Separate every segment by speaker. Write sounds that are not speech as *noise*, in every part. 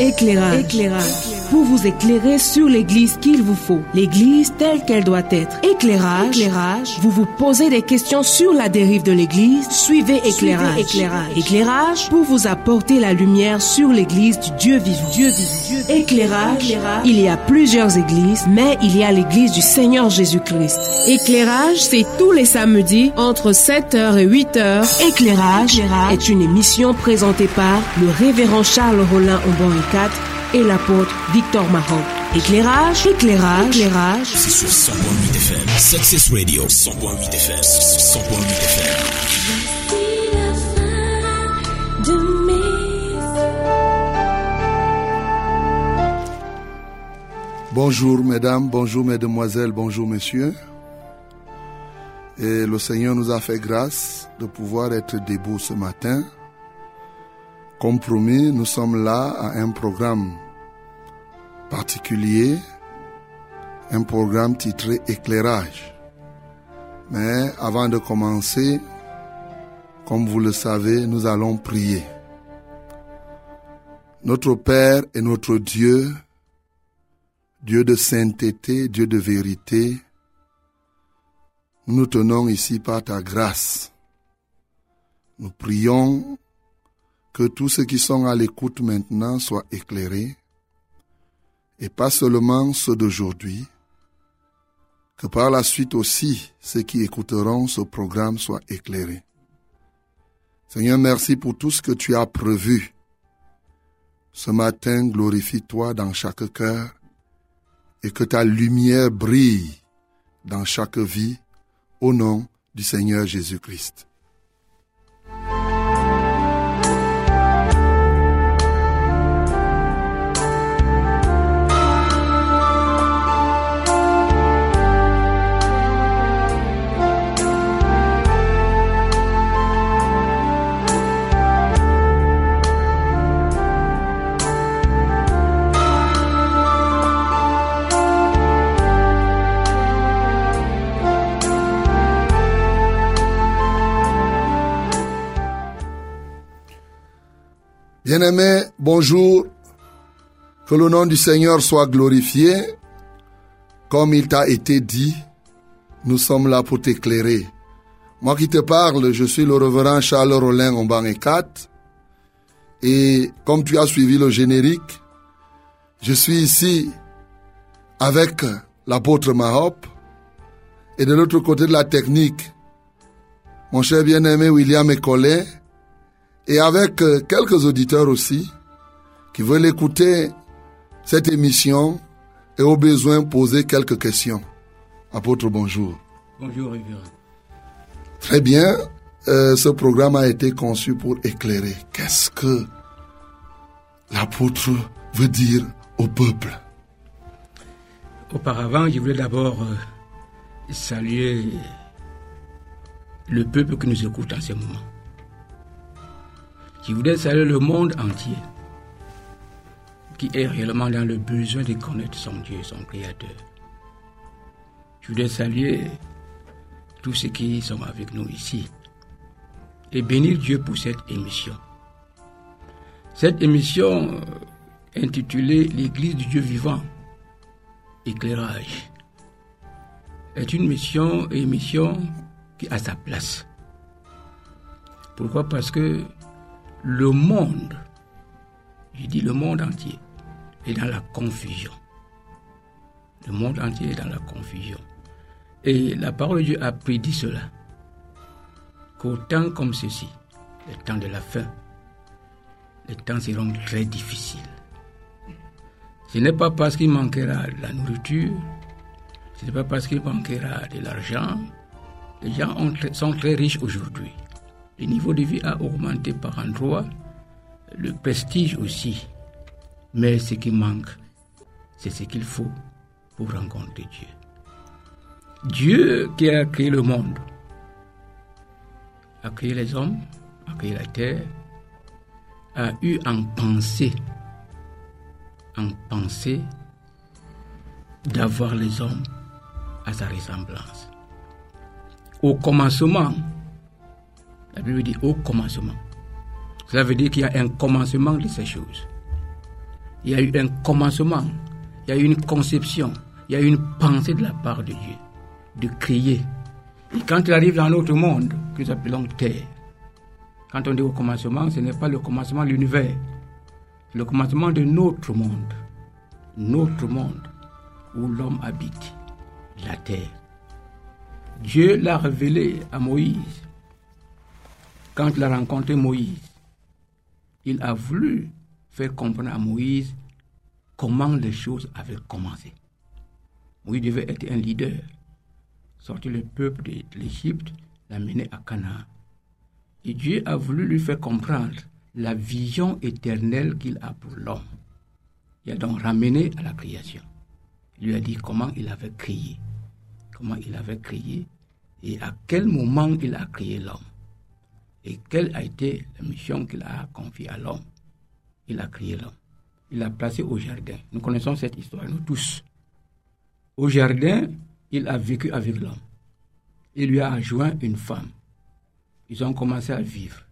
Speaker 1: Éclairage. Pour vous éclairer sur l'église qu'il vous faut. L'église telle qu'elle doit être. Éclairage. Éclairage. Vous vous posez des questions sur la dérive de l'église. Suivez éclairage. éclairage. Éclairage pour vous apporter la lumière sur l'église du Dieu vivant. Dieu vivant. Éclairage. Il y a plusieurs églises, mais il y a l'église du Seigneur Jésus-Christ. Éclairage, c'est tous les samedis entre 7h et 8h. Éclairage est une émission présentée par le révérend Charles Rollin Aubon 4 et l'apôtre Victor Maroc. Éclairage, éclairage, éclairage.
Speaker 2: C'est sur 100.8 FM. Success Radio, 100.8 FM. 100.8 FM.
Speaker 3: Bonjour mesdames, bonjour mesdemoiselles, bonjour messieurs. Et le Seigneur nous a fait grâce de pouvoir être debout ce matin. Comme promis, nous sommes là à un programme particulier, un programme titré Éclairage. Mais avant de commencer, comme vous le savez, nous allons prier. Notre Père et notre Dieu, Dieu de sainteté, Dieu de vérité, nous nous tenons ici par ta grâce. Nous prions que tous ceux qui sont à l'écoute maintenant soient éclairés, et pas seulement ceux d'aujourd'hui, que par la suite aussi ceux qui écouteront ce programme soient éclairés. Seigneur, merci pour tout ce que tu as prévu. Ce matin, glorifie-toi dans chaque cœur et que ta lumière brille dans chaque vie au nom du Seigneur Jésus-Christ. Bien-aimé, bonjour. Que le nom du Seigneur soit glorifié. Comme il t'a été dit, nous sommes là pour t'éclairer. Moi qui te parle, je suis le reverend Charles Rollin en et 4. Et comme tu as suivi le générique, je suis ici avec l'apôtre Mahop. Et de l'autre côté de la technique, mon cher bien-aimé William Ecollet et avec quelques auditeurs aussi qui veulent écouter cette émission et au besoin poser quelques questions. Apôtre, bonjour.
Speaker 4: Bonjour, révérend.
Speaker 3: Très bien. Euh, ce programme a été conçu pour éclairer. Qu'est-ce que l'apôtre veut dire au peuple?
Speaker 4: Auparavant, je voulais d'abord euh, saluer le peuple qui nous écoute en ce moment. Je voudrais saluer le monde entier qui est réellement dans le besoin de connaître son Dieu, son Créateur. Je voudrais saluer tous ceux qui sont avec nous ici et bénir Dieu pour cette émission. Cette émission euh, intitulée L'Église du Dieu vivant, éclairage, est une mission émission qui a sa place. Pourquoi? Parce que le monde, je dis le monde entier, est dans la confusion. Le monde entier est dans la confusion. Et la parole de Dieu a prédit cela. Qu'au temps comme ceci, le temps de la fin, les temps seront très difficiles. Ce n'est pas parce qu'il manquera de la nourriture, ce n'est pas parce qu'il manquera de l'argent. Les gens sont très riches aujourd'hui. Le niveau de vie a augmenté par endroits, le prestige aussi. Mais ce qui manque, c'est ce qu'il faut pour rencontrer Dieu. Dieu qui a créé le monde, a créé les hommes, a créé la terre, a eu en pensée, en pensée d'avoir les hommes à sa ressemblance. Au commencement, la Bible dit au commencement. Cela veut dire qu'il y a un commencement de ces choses. Il y a eu un commencement, il y a eu une conception, il y a eu une pensée de la part de Dieu de créer. Et quand il arrive dans notre monde, que nous appelons Terre, quand on dit au commencement, ce n'est pas le commencement de l'univers, c'est le commencement de notre monde. Notre monde où l'homme habite, la terre. Dieu l'a révélé à Moïse. Quand il a rencontré Moïse, il a voulu faire comprendre à Moïse comment les choses avaient commencé. Moïse devait être un leader, sortir le peuple de l'Égypte, l'amener à Canaan. Et Dieu a voulu lui faire comprendre la vision éternelle qu'il a pour l'homme. Il a donc ramené à la création. Il lui a dit comment il avait créé, comment il avait créé et à quel moment il a créé l'homme. Et quelle a été la mission qu'il a confiée à l'homme? Il a créé l'homme. Il l'a placé au jardin. Nous connaissons cette histoire, nous tous. Au jardin, il a vécu avec l'homme. Il lui a adjoint une femme. Ils ont commencé à vivre.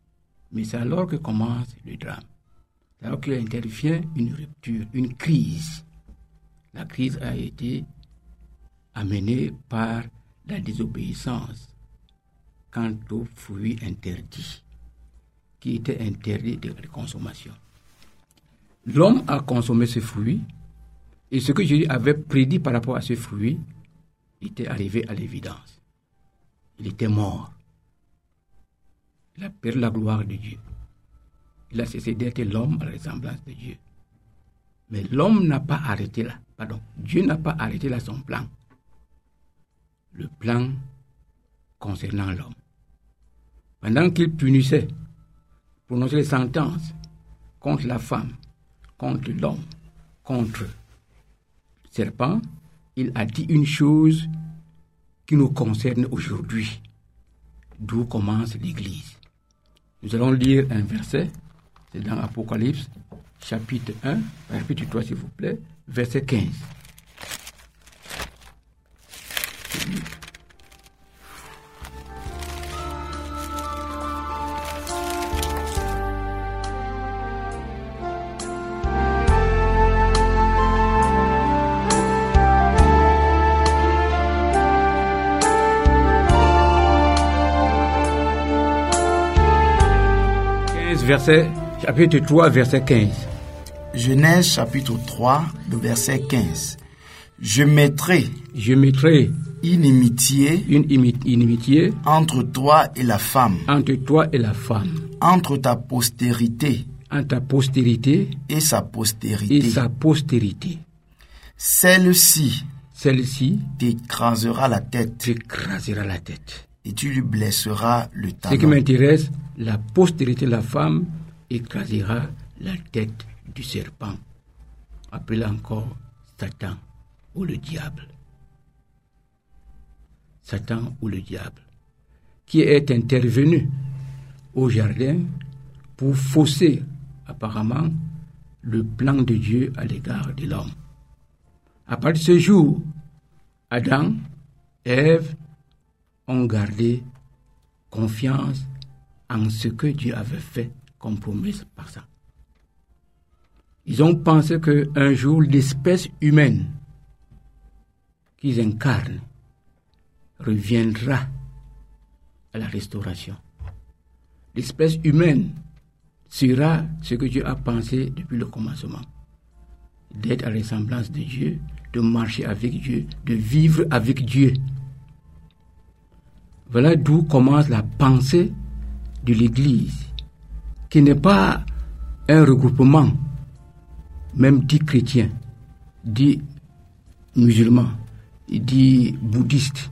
Speaker 4: Mais c'est alors que commence le drame. C'est alors qu'il intervient une rupture, une crise. La crise a été amenée par la désobéissance quant aux fruits interdits, qui étaient interdits de consommation. L'homme a consommé ce fruit, et ce que Jésus avait prédit par rapport à ce fruit était arrivé à l'évidence. Il était mort. Il a perdu la gloire de Dieu. Il a cessé d'être l'homme à la ressemblance de Dieu. Mais l'homme n'a pas arrêté là. Pardon. Dieu n'a pas arrêté là son plan. Le plan concernant l'homme. Pendant qu'il punissait, prononçait les sentences contre la femme, contre l'homme, contre le serpent, il a dit une chose qui nous concerne aujourd'hui, d'où commence l'Église. Nous allons lire un verset, c'est dans Apocalypse, chapitre 1, chapitre 3 s'il vous plaît, verset 15. Verset, chapitre 3, verset 15.
Speaker 5: Genèse chapitre 3, le verset 15. Je mettrai
Speaker 4: Je mettrai
Speaker 5: inimitié
Speaker 4: une imi- inimitié
Speaker 5: entre toi et la femme,
Speaker 4: entre toi et la femme,
Speaker 5: entre ta postérité
Speaker 4: entre ta postérité
Speaker 5: et sa
Speaker 4: et
Speaker 5: postérité.
Speaker 4: sa postérité.
Speaker 5: Celle-ci
Speaker 4: Celle-ci
Speaker 5: t'écrasera la tête
Speaker 4: t'écrasera la tête.
Speaker 5: Et tu lui blesseras le
Speaker 4: Ce qui
Speaker 5: talon.
Speaker 4: m'intéresse, la postérité de la femme écrasera la tête du serpent. Appelé encore Satan ou le diable. Satan ou le diable. Qui est intervenu au jardin pour fausser apparemment le plan de Dieu à l'égard de l'homme. À partir de ce jour, Adam, Ève ont gardé confiance en ce que Dieu avait fait comme promesse par ça. Ils ont pensé qu'un jour l'espèce humaine qu'ils incarnent reviendra à la restauration. L'espèce humaine sera ce que Dieu a pensé depuis le commencement. D'être à la ressemblance de Dieu, de marcher avec Dieu, de vivre avec Dieu. Voilà d'où commence la pensée de l'Église, qui n'est pas un regroupement, même dit chrétien, dit musulman, dit bouddhiste,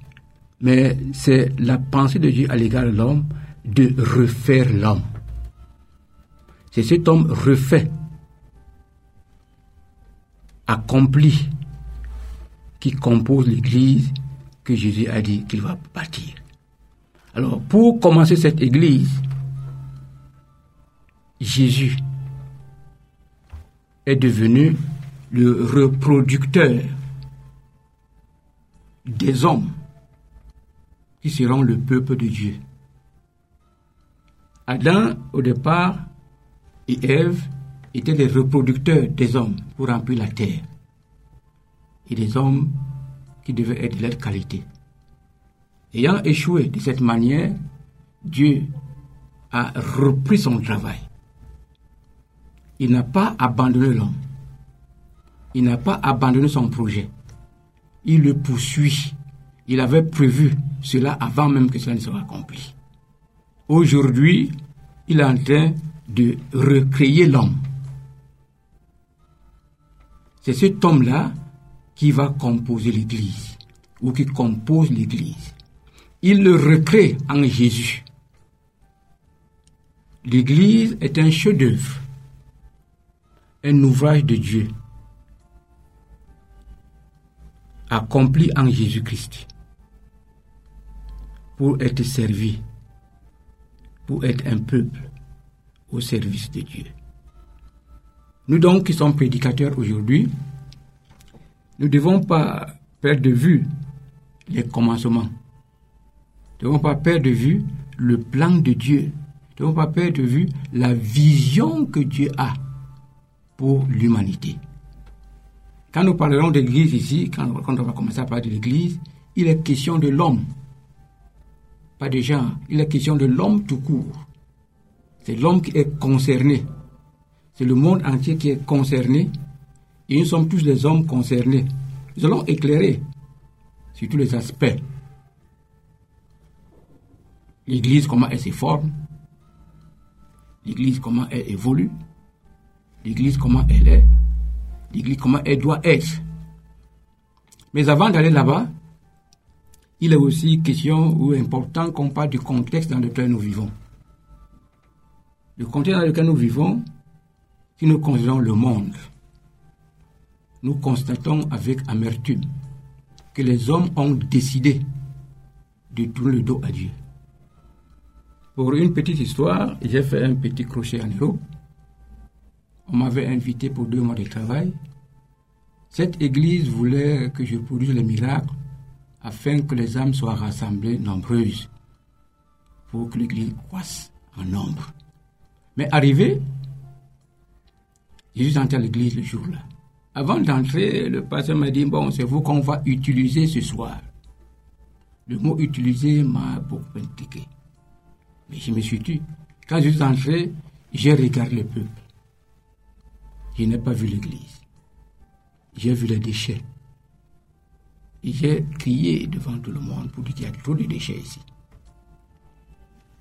Speaker 4: mais c'est la pensée de Dieu à l'égard de l'homme de refaire l'homme. C'est cet homme refait, accompli, qui compose l'Église que Jésus a dit qu'il va bâtir. Alors, pour commencer cette Église, Jésus est devenu le reproducteur des hommes qui seront le peuple de Dieu. Adam, au départ, et Ève étaient les reproducteurs des hommes pour remplir la terre. Et des hommes qui devaient être de leur qualité. Ayant échoué de cette manière, Dieu a repris son travail. Il n'a pas abandonné l'homme. Il n'a pas abandonné son projet. Il le poursuit. Il avait prévu cela avant même que cela ne soit accompli. Aujourd'hui, il est en train de recréer l'homme. C'est cet homme-là qui va composer l'Église, ou qui compose l'Église. Il le recrée en Jésus. L'Église est un chef-d'œuvre, un ouvrage de Dieu, accompli en Jésus-Christ, pour être servi, pour être un peuple au service de Dieu. Nous donc qui sommes prédicateurs aujourd'hui, nous ne devons pas perdre de vue les commencements. Ne devons pas perdre de vue le plan de Dieu. Nous ne devons pas perdre de vue la vision que Dieu a pour l'humanité. Quand nous parlerons d'Église ici, quand, on va commencer à parler de l'Église, il est question de l'homme, pas de gens. Il est question de l'homme tout court. C'est l'homme qui est concerné. C'est le monde entier qui est concerné. Et nous sommes tous les hommes concernés. Nous allons éclairer sur tous les aspects. L'Église, comment elle se forme? L'Église, comment elle évolue? L'Église, comment elle est? L'Église, comment elle doit être? Mais avant d'aller là-bas, il est aussi question ou important qu'on parle du contexte dans lequel nous vivons. Le contexte dans lequel nous vivons, si nous considérons le monde, nous constatons avec amertume que les hommes ont décidé de tourner le dos à Dieu. Pour une petite histoire, j'ai fait un petit crochet en Europe. On m'avait invité pour deux mois de travail. Cette église voulait que je produise les miracles afin que les âmes soient rassemblées nombreuses pour que l'église croisse en nombre. Mais arrivé, Jésus entré à l'église le jour-là. Avant d'entrer, le pasteur m'a dit, bon, c'est vous qu'on va utiliser ce soir. Le mot utilisé m'a beaucoup inquiété. Mais je me suis dit, quand je suis entré, j'ai regardé le peuple. Je n'ai pas vu l'église. J'ai vu les déchets. J'ai crié devant tout le monde pour dire qu'il y a trop de déchets ici.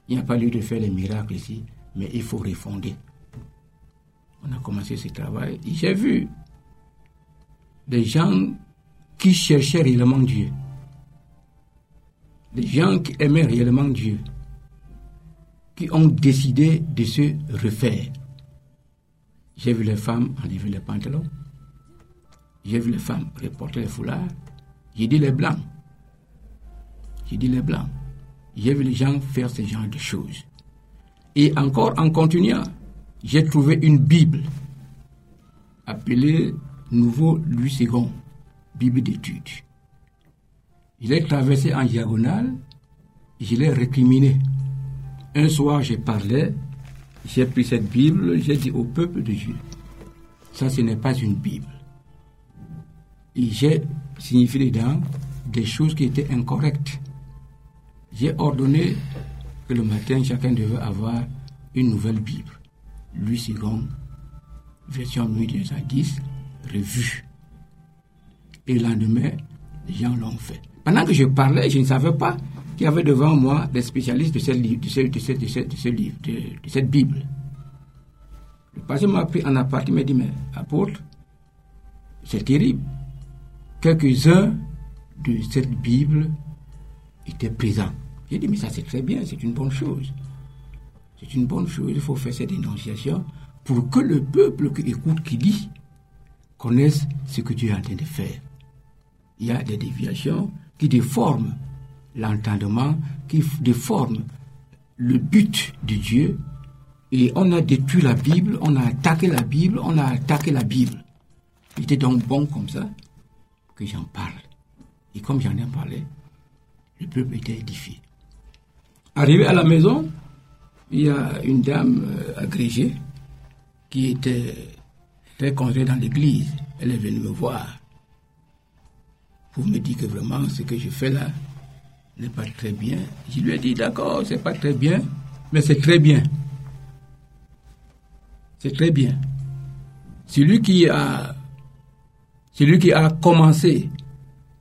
Speaker 4: Il n'y a pas lieu de faire les miracles ici, mais il faut refonder. On a commencé ce travail. J'ai vu des gens qui cherchaient réellement Dieu. Des gens qui aimaient réellement Dieu. Qui ont décidé de se refaire. J'ai vu les femmes enlever les pantalons. J'ai vu les femmes reporter les foulards. J'ai dit les blancs. J'ai dit les blancs. J'ai vu les gens faire ce genre de choses. Et encore en continuant, j'ai trouvé une Bible appelée Nouveau Louis II, Bible d'études. Je l'ai traversé en diagonale, je l'ai récriminé. Un soir, j'ai parlé, j'ai pris cette Bible, j'ai dit au peuple de Dieu, ça ce n'est pas une Bible. Et j'ai signifié dedans des choses qui étaient incorrectes. J'ai ordonné que le matin, chacun devait avoir une nouvelle Bible. Louis II, version 1910, revue. Et le lendemain, les gens l'ont fait. Pendant que je parlais, je ne savais pas qu'il y avait devant moi des spécialistes de, cette, livre, de, ce, de, ce, livre, de, cette Bible. Le pasteur m'a pris en aparté, il m'a dit, mais apôtre, c'est terrible. Quelques-uns de cette Bible étaient présents. J'ai dit, mais ça c'est très bien, c'est une bonne chose. C'est une bonne chose, il faut faire cette dénonciation pour que le peuple qui écoute, qui lit, connaisse ce que Dieu est en train de faire. Il y a des déviations qui déforment l'entendement, qui déforment le but de Dieu. Et on a détruit la Bible, on a attaqué la Bible, on a attaqué la Bible. Il était donc bon comme ça que j'en parle. Et comme j'en ai parlé, le peuple était édifié. Arrivé à la maison, il y a une dame euh, agrégée qui était très congrès dans l'église, elle est venue me voir pour me dire que vraiment ce que je fais là n'est pas très bien. Je lui ai dit d'accord, c'est pas très bien, mais c'est très bien. C'est très bien. Celui qui a, commencé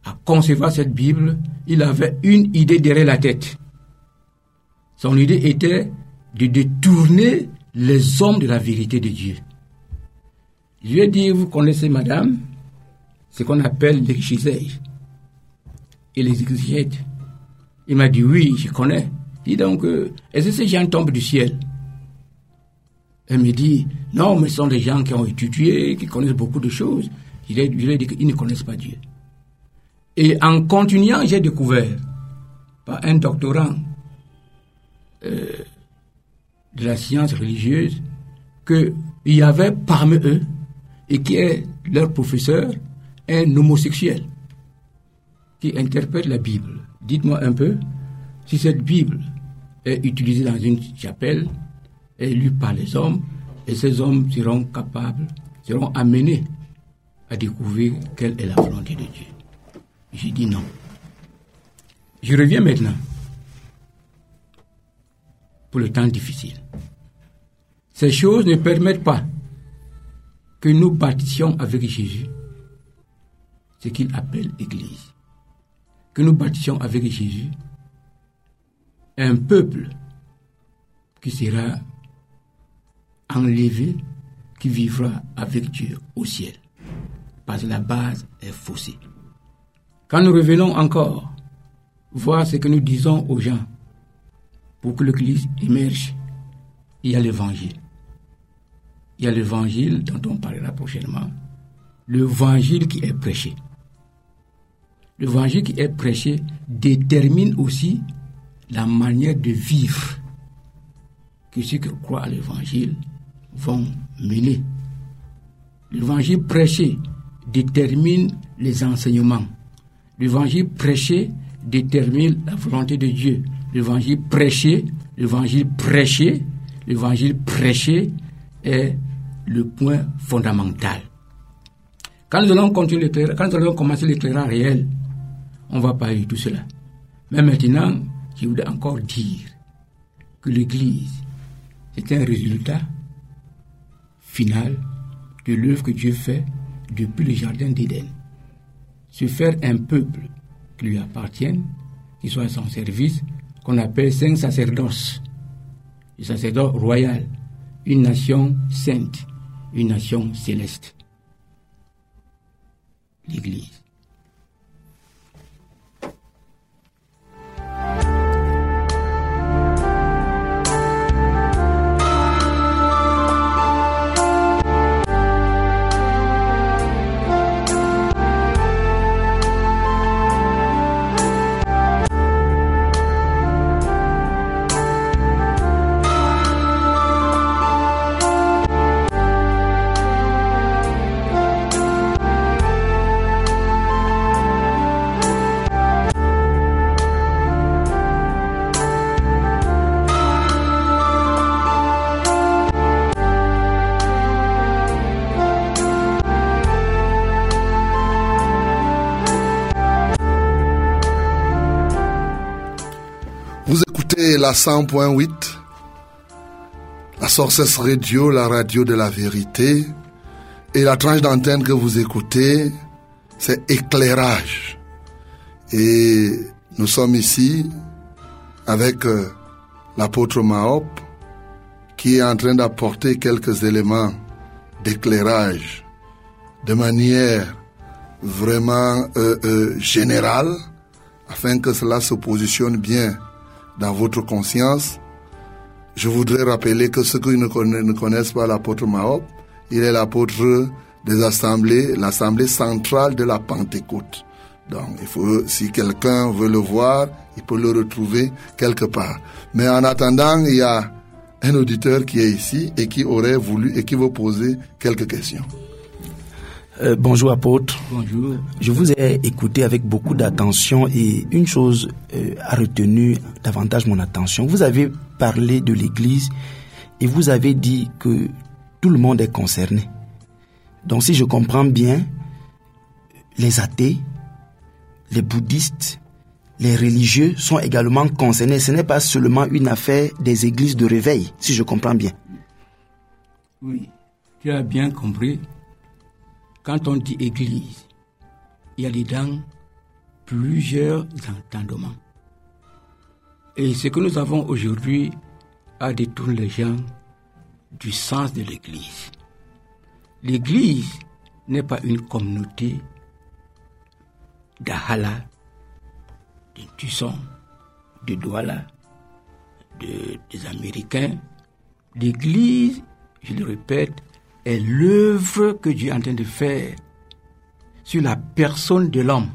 Speaker 4: à concevoir cette Bible, il avait une idée derrière la tête. Son idée était de détourner les hommes de la vérité de Dieu. Je lui ai dit, vous connaissez madame, ce qu'on appelle l'exégèse et les exégètes. Il m'a dit, oui, je connais. Dis donc, euh, est-ce que ces gens tombent du ciel? Elle me dit, non, mais ce sont des gens qui ont étudié, qui connaissent beaucoup de choses. Je lui dit qu'ils ne connaissent pas Dieu. Et en continuant, j'ai découvert, par un doctorant euh, de la science religieuse, qu'il y avait parmi eux, et qui est leur professeur, un homosexuel qui interprète la Bible. Dites-moi un peu si cette Bible est utilisée dans une chapelle, est lue par les hommes, et ces hommes seront capables, seront amenés à découvrir quelle est la volonté de Dieu. J'ai dit non. Je reviens maintenant pour le temps difficile. Ces choses ne permettent pas que nous bâtissions avec Jésus ce qu'il appelle Église. Que nous bâtissions avec Jésus un peuple qui sera enlevé, qui vivra avec Dieu au ciel. Parce que la base est faussée. Quand nous revenons encore voir ce que nous disons aux gens pour que l'Église émerge, il y a l'évangile. Il y a l'évangile dont on parlera prochainement. L'évangile qui est prêché. L'évangile qui est prêché détermine aussi la manière de vivre que ceux qui croient à l'évangile vont mener. L'évangile prêché détermine les enseignements. L'évangile prêché détermine la volonté de Dieu. L'évangile prêché, l'évangile prêché, l'évangile prêché est le point fondamental. Quand nous allons continuer quand nous allons commencer l'éclairage réel, on va pas eu tout cela. Mais maintenant, je voudrais encore dire que l'Église, c'est un résultat final de l'œuvre que Dieu fait depuis le Jardin d'Éden. Se faire un peuple qui lui appartienne, qui soit à son service, qu'on appelle saint sacerdoce, le sacerdoce royal, une nation sainte, une nation céleste. L'Église.
Speaker 3: 100.8, la Sources Radio, la radio de la vérité. Et la tranche d'antenne que vous écoutez, c'est éclairage. Et nous sommes ici avec euh, l'apôtre Mahop qui est en train d'apporter quelques éléments d'éclairage de manière vraiment euh, euh, générale afin que cela se positionne bien dans votre conscience. Je voudrais rappeler que ceux qui ne connaissent pas l'apôtre Mahop, il est l'apôtre des assemblées, l'assemblée centrale de la Pentecôte. Donc, il faut, si quelqu'un veut le voir, il peut le retrouver quelque part. Mais en attendant, il y a un auditeur qui est ici et qui aurait voulu et qui veut poser quelques questions.
Speaker 6: Euh, bonjour apôtre.
Speaker 4: Bonjour.
Speaker 6: Je vous ai écouté avec beaucoup d'attention et une chose euh, a retenu davantage mon attention. Vous avez parlé de l'Église et vous avez dit que tout le monde est concerné. Donc si je comprends bien, les athées, les bouddhistes, les religieux sont également concernés. Ce n'est pas seulement une affaire des églises de réveil, si je comprends bien.
Speaker 4: Oui, tu as bien compris. Quand on dit église, il y a dedans plusieurs entendements. Et ce que nous avons aujourd'hui a détourné les gens du sens de l'église. L'église n'est pas une communauté d'Ahala, de Tusson, de Douala, de, des Américains. L'église, je le répète, est l'œuvre que Dieu est en train de faire sur la personne de l'homme.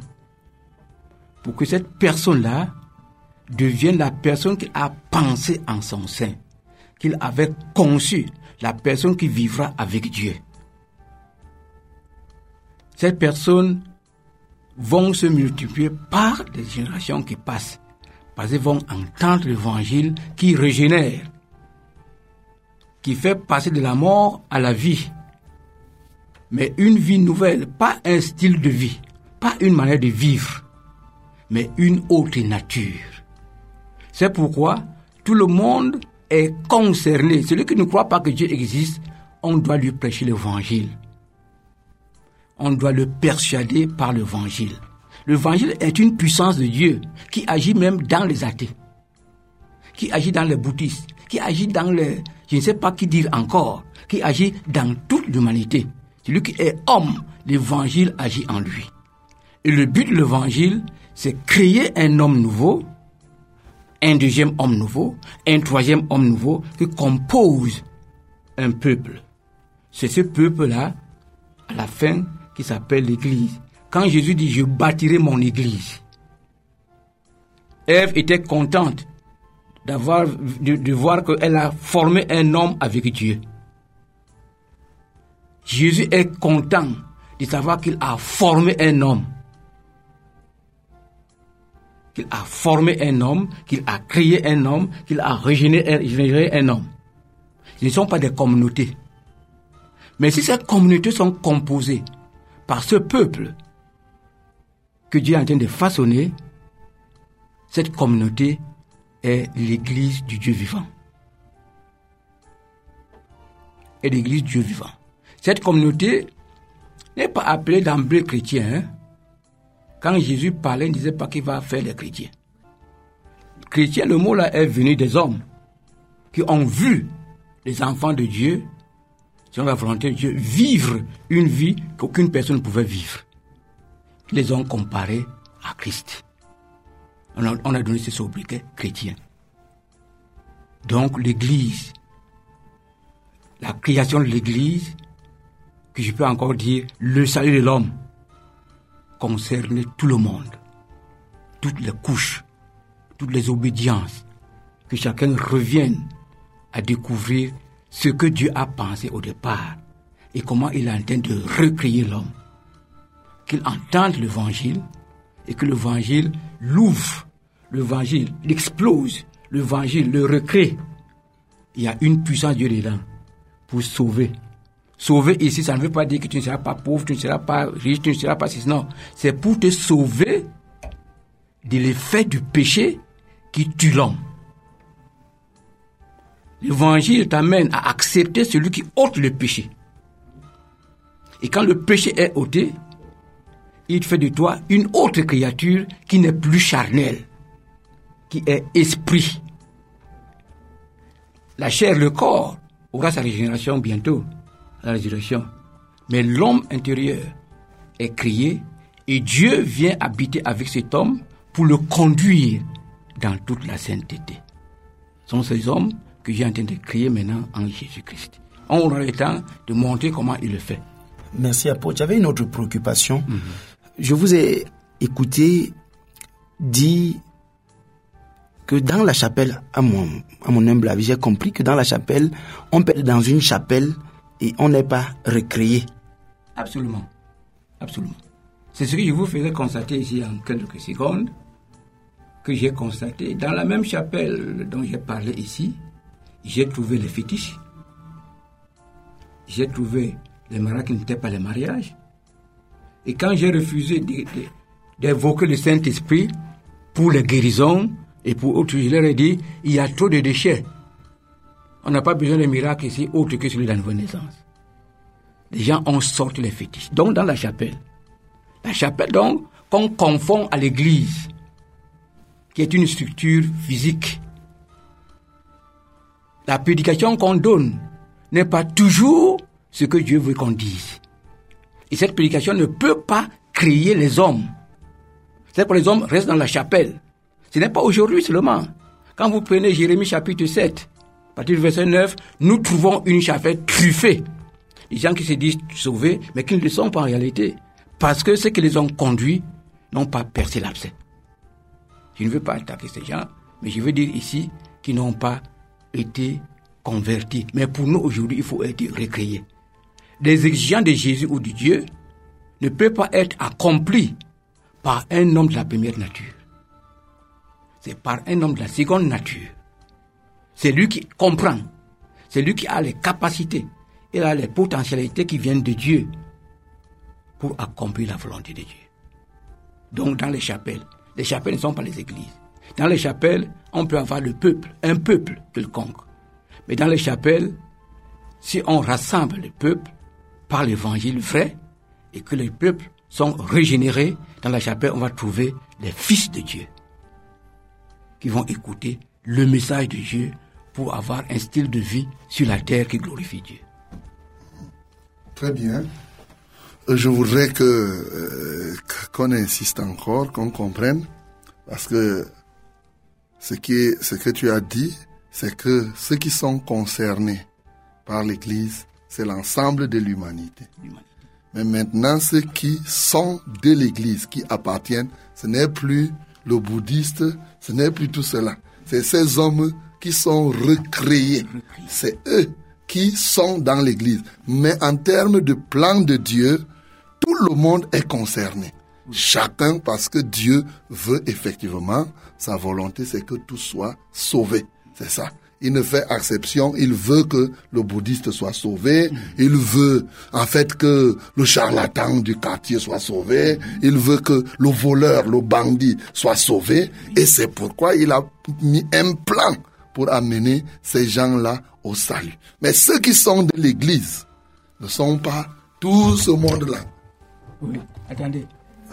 Speaker 4: Pour que cette personne-là devienne la personne qu'il a pensé en son sein, qu'il avait conçu, la personne qui vivra avec Dieu. Ces personnes vont se multiplier par les générations qui passent, parce qu'elles vont entendre l'évangile qui régénère, qui fait passer de la mort à la vie. Mais une vie nouvelle, pas un style de vie, pas une manière de vivre, mais une autre nature. C'est pourquoi tout le monde est concerné. Celui qui ne croit pas que Dieu existe, on doit lui prêcher l'évangile. On doit le persuader par l'évangile. L'évangile est une puissance de Dieu qui agit même dans les athées, qui agit dans les bouddhistes, qui agit dans les, je ne sais pas qui dire encore, qui agit dans toute l'humanité. Celui qui est homme, l'évangile agit en lui. Et le but de l'évangile, c'est créer un homme nouveau, un deuxième homme nouveau, un troisième homme nouveau qui compose un peuple. C'est ce peuple-là, à la fin, qui s'appelle l'Église. Quand Jésus dit je bâtirai mon Église, Ève était contente d'avoir, de, voir qu'elle a formé un homme avec Dieu. Jésus est content de savoir qu'il a formé un homme. Qu'il a formé un homme, qu'il a créé un homme, qu'il a régénéré un homme. Ce ne sont pas des communautés. Mais si ces communautés sont composées par ce peuple que Dieu est en train de façonner, cette communauté est l'église du Dieu vivant. Et l'église du Dieu vivant. Cette communauté n'est pas appelée d'emblée chrétien. Hein. Quand Jésus parlait, il ne disait pas qu'il va faire les chrétiens. Chrétien, le mot là est venu des hommes qui ont vu les enfants de Dieu, selon la volonté de Dieu, vivre une vie qu'aucune personne ne pouvait vivre. Ils les ont comparés à Christ. On a, on a donné ce sobriquet chrétien. Donc l'Église, la création de l'Église, que je peux encore dire le salut de l'homme, concerne tout le monde, toutes les couches, toutes les obédiences, que chacun revienne à découvrir ce que Dieu a pensé au départ et comment il est en train de recréer l'homme. Qu'il entende l'évangile et que l'évangile l'ouvre, l'évangile l'explose, l'évangile le recrée. Il y a une puissance de Dieu dedans pour sauver. Sauver ici, ça ne veut pas dire que tu ne seras pas pauvre, tu ne seras pas riche, tu ne seras pas si. Non, c'est pour te sauver de l'effet du péché qui tue l'homme. L'évangile t'amène à accepter celui qui ôte le péché. Et quand le péché est ôté, il fait de toi une autre créature qui n'est plus charnelle, qui est esprit. La chair, le corps, aura sa régénération bientôt, la résurrection. Mais l'homme intérieur est créé et Dieu vient habiter avec cet homme pour le conduire dans toute la sainteté. Ce sont ces hommes que j'ai en train de créer maintenant en Jésus-Christ. On aura le temps de montrer comment il le fait.
Speaker 6: Merci apôtre. J'avais une autre préoccupation. Je vous ai écouté dire que dans la chapelle, à mon, à humble avis, j'ai compris que dans la chapelle, on peut être dans une chapelle et on n'est pas recréé.
Speaker 4: Absolument. Absolument. C'est ce que je vous faisais constater ici en quelques secondes, que j'ai constaté. Dans la même chapelle dont j'ai parlé ici, j'ai trouvé les fétiches. j'ai trouvé les mariages qui n'étaient pas les mariages. Et quand j'ai refusé d'évoquer le Saint-Esprit pour les guérisons et pour autres, je leur ai dit, il y a trop de déchets. On n'a pas besoin de miracles ici autre que celui de la nouvelle naissance. Les gens ont sorti les fétiches. Donc dans la chapelle. La chapelle, donc, qu'on confond à l'église, qui est une structure physique. La prédication qu'on donne n'est pas toujours ce que Dieu veut qu'on dise. Et cette prédication ne peut pas créer les hommes. C'est pour les hommes restent dans la chapelle. Ce n'est pas aujourd'hui seulement. Quand vous prenez Jérémie chapitre 7, à partir du verset 9, nous trouvons une chapelle truffée. Les gens qui se disent sauvés, mais qui ne le sont pas en réalité. Parce que ceux qui les ont conduits n'ont pas percé l'abcès. Je ne veux pas attaquer ces gens, mais je veux dire ici qu'ils n'ont pas été convertis. Mais pour nous aujourd'hui, il faut être recréés. Les exigences de Jésus ou de Dieu ne peuvent pas être accomplis par un homme de la première nature. C'est par un homme de la seconde nature. C'est lui qui comprend. C'est lui qui a les capacités et a les potentialités qui viennent de Dieu pour accomplir la volonté de Dieu. Donc dans les chapelles, les chapelles ne sont pas les églises. Dans les chapelles, on peut avoir le peuple, un peuple quelconque. Mais dans les chapelles, si on rassemble le peuple par l'évangile vrai et que les peuples sont régénérés, dans la chapelle, on va trouver les fils de Dieu qui vont écouter le message de Dieu pour avoir un style de vie sur la terre qui glorifie Dieu.
Speaker 3: Très bien. Euh, Je voudrais que euh, qu'on insiste encore, qu'on comprenne, parce que ce qui est, ce que tu as dit, c'est que ceux qui sont concernés par l'Église, c'est l'ensemble de l'humanité. Mais maintenant, ceux qui sont de l'Église, qui appartiennent, ce n'est plus le bouddhiste, ce n'est plus tout cela. C'est ces hommes qui sont recréés. C'est eux qui sont dans l'Église. Mais en termes de plan de Dieu, tout le monde est concerné. Chacun parce que Dieu veut effectivement, sa volonté, c'est que tout soit sauvé. C'est ça. Il ne fait exception, il veut que le bouddhiste soit sauvé, il veut en fait que le charlatan du quartier soit sauvé, il veut que le voleur, le bandit soit sauvé, et c'est pourquoi il a mis un plan pour amener ces gens-là au salut. Mais ceux qui sont de l'église ne sont pas tout ce monde-là.
Speaker 4: Oui, attendez.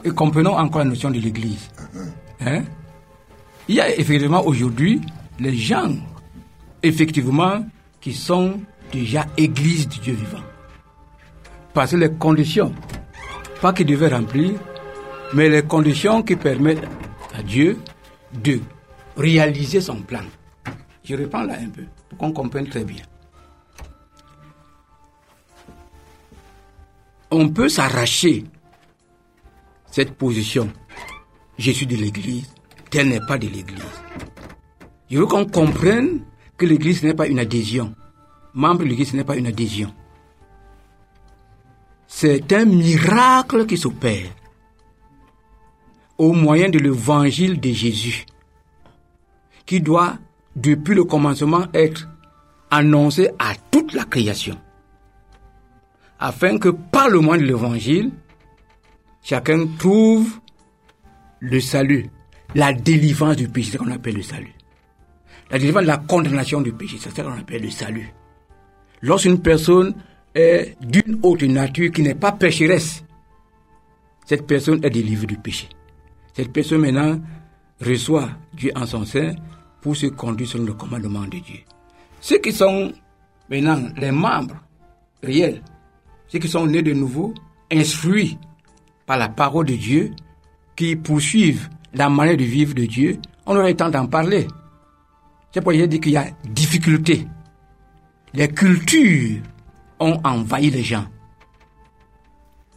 Speaker 4: Et comprenons encore la notion de l'Église. Hein? Il y a effectivement aujourd'hui les gens, effectivement, qui sont déjà Église du Dieu vivant. Parce que les conditions, pas qu'ils devaient remplir, mais les conditions qui permettent à Dieu de réaliser son plan. Je reprends là un peu, pour qu'on comprenne très bien. On peut s'arracher cette position. Je suis de l'Église, tel n'est pas de l'Église. Je veux qu'on comprenne que l'Église n'est pas une adhésion. Membre de l'Église n'est pas une adhésion. C'est un miracle qui s'opère au moyen de l'évangile de Jésus, qui doit, depuis le commencement, être annoncé à toute la création, afin que par le moyen de l'évangile, chacun trouve le salut, la délivrance du péché, ce qu'on appelle le salut. La délivrance de la condamnation du péché, c'est ce qu'on appelle le salut. Lorsqu'une personne est d'une autre nature qui n'est pas pécheresse, cette personne est délivrée du péché. Cette personne maintenant reçoit Dieu en son sein pour se conduire selon le commandement de Dieu. Ceux qui sont maintenant les membres réels, ceux qui sont nés de nouveau, instruits par la parole de Dieu, qui poursuivent la manière de vivre de Dieu, on aurait le temps d'en parler. C'est pourquoi j'ai dit qu'il y a difficulté. Les cultures ont envahi les gens.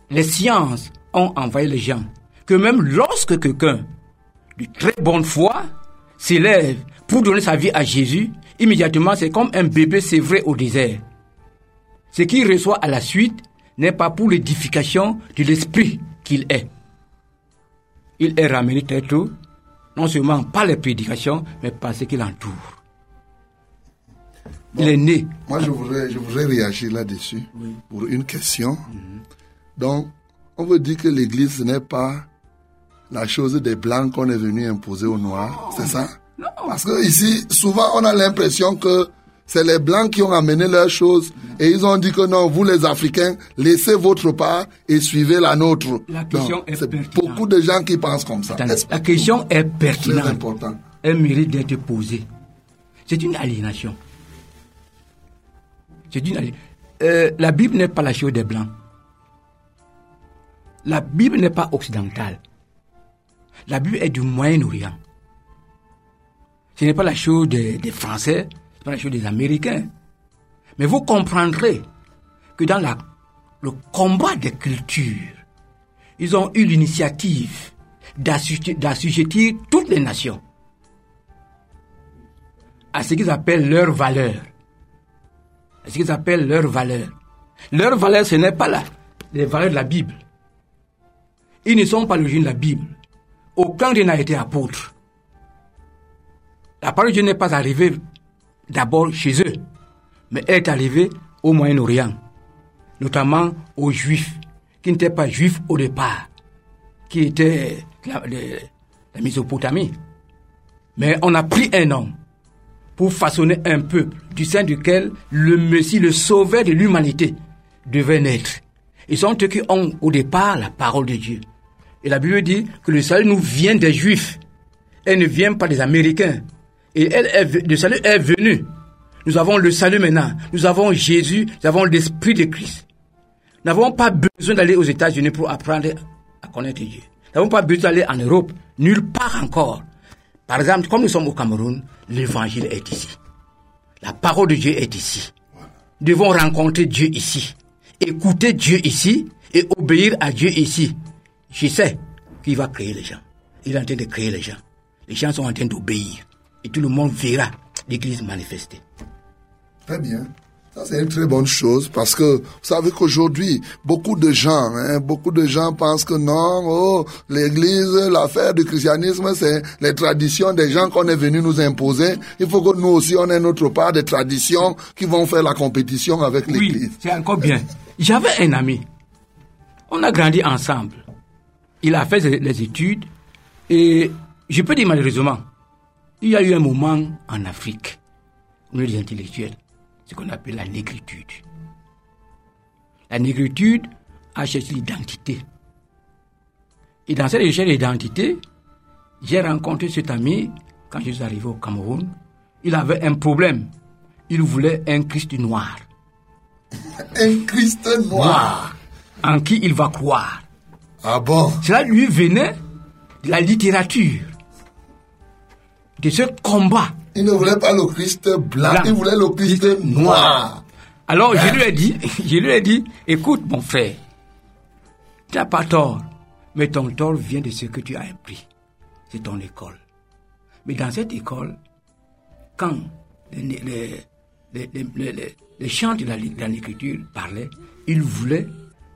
Speaker 4: Les sciences ont envahi les gens. Que même lorsque quelqu'un de très bonne foi s'élève pour donner sa vie à Jésus, immédiatement c'est comme un bébé sévré au désert. Ce qu'il reçoit à la suite n'est pas pour l'édification de l'esprit qu'il est. Il est ramené très tôt, non seulement par les prédications, mais par ce qui l'entoure. Il est né.
Speaker 3: Moi, je voudrais, je voudrais réagir là-dessus pour une question. Donc, on veut dire que l'Église, n'est pas la chose des Blancs qu'on est venu imposer aux Noirs, c'est ça?
Speaker 4: Non.
Speaker 3: Parce que ici, souvent, on a l'impression que c'est les Blancs qui ont amené leurs choses et ils ont dit que non, vous les Africains, laissez votre part et suivez la nôtre.
Speaker 4: La question est
Speaker 3: c'est
Speaker 4: pertinente.
Speaker 3: beaucoup de gens qui pensent comme ça.
Speaker 4: La
Speaker 3: que-
Speaker 4: question est pertinente.
Speaker 3: important.
Speaker 4: Elle mérite d'être posée. C'est une aliénation. C'est une aliénation. Euh, la Bible n'est pas la chose des Blancs. La Bible n'est pas occidentale. La Bible est du Moyen-Orient. Ce n'est pas la chose des, des Français, ce n'est pas la chose des Américains. Mais vous comprendrez que dans le combat des cultures, ils ont eu l'initiative d'assujettir toutes les nations à ce qu'ils appellent leurs valeurs. À ce qu'ils appellent leurs valeurs. Leurs valeurs, ce n'est pas là les valeurs de la Bible. Ils ne sont pas l'origine de la Bible. Aucun d'eux n'a été apôtre. La parole de Dieu n'est pas arrivée d'abord chez eux, mais est arrivée au Moyen-Orient, notamment aux Juifs, qui n'étaient pas Juifs au départ, qui étaient la, la Mésopotamie. Mais on a pris un homme pour façonner un peuple du sein duquel le Messie, le sauveur de l'humanité, devait naître. Ils sont eux qui ont au départ la parole de Dieu. Et la Bible dit que le salut nous vient des Juifs. Elle ne vient pas des Américains. Et elle est, le salut est venu. Nous avons le salut maintenant. Nous avons Jésus. Nous avons l'Esprit de Christ. Nous n'avons pas besoin d'aller aux États-Unis pour apprendre à connaître Dieu. Nous n'avons pas besoin d'aller en Europe. Nulle part encore. Par exemple, comme nous sommes au Cameroun, l'évangile est ici. La parole de Dieu est ici. Nous devons rencontrer Dieu ici. Écouter Dieu ici et obéir à Dieu ici. Je sais qu'il va créer les gens. Il est en train de créer les gens. Les gens sont en train d'obéir. Et tout le monde verra l'Église manifester.
Speaker 3: Très bien. Ça, c'est une très bonne chose parce que vous savez qu'aujourd'hui, beaucoup de gens, hein, beaucoup de gens pensent que non, oh, l'église, l'affaire du christianisme, c'est les traditions des gens qu'on est venu nous imposer. Il faut que nous aussi, on ait notre part des traditions qui vont faire la compétition avec
Speaker 4: Oui,
Speaker 3: l'église.
Speaker 4: c'est encore bien. J'avais un ami. On a grandi ensemble. Il a fait les études et je peux dire malheureusement, il y a eu un moment en Afrique, milieu des intellectuels, ce qu'on appelle la négritude. La négritude a cherché l'identité. Et dans cette recherche d'identité, j'ai rencontré cet ami quand je suis arrivé au Cameroun. Il avait un problème. Il voulait un Christ noir *laughs*
Speaker 3: Un Christ noir.
Speaker 4: noir en qui il va croire.
Speaker 3: Ah bon?
Speaker 4: Cela lui venait de la littérature, de ce combat.
Speaker 3: Il ne voulait pas le Christ blanc,
Speaker 4: Blanc.
Speaker 3: il voulait le Christ noir.
Speaker 4: Alors je lui ai dit, *laughs* je lui ai dit, écoute mon frère, tu n'as pas tort, mais ton tort vient de ce que tu as appris. C'est ton école. Mais dans cette école, quand les, les, les, les, les- les- les chants de la, de l'écriture parlaient, ils voulaient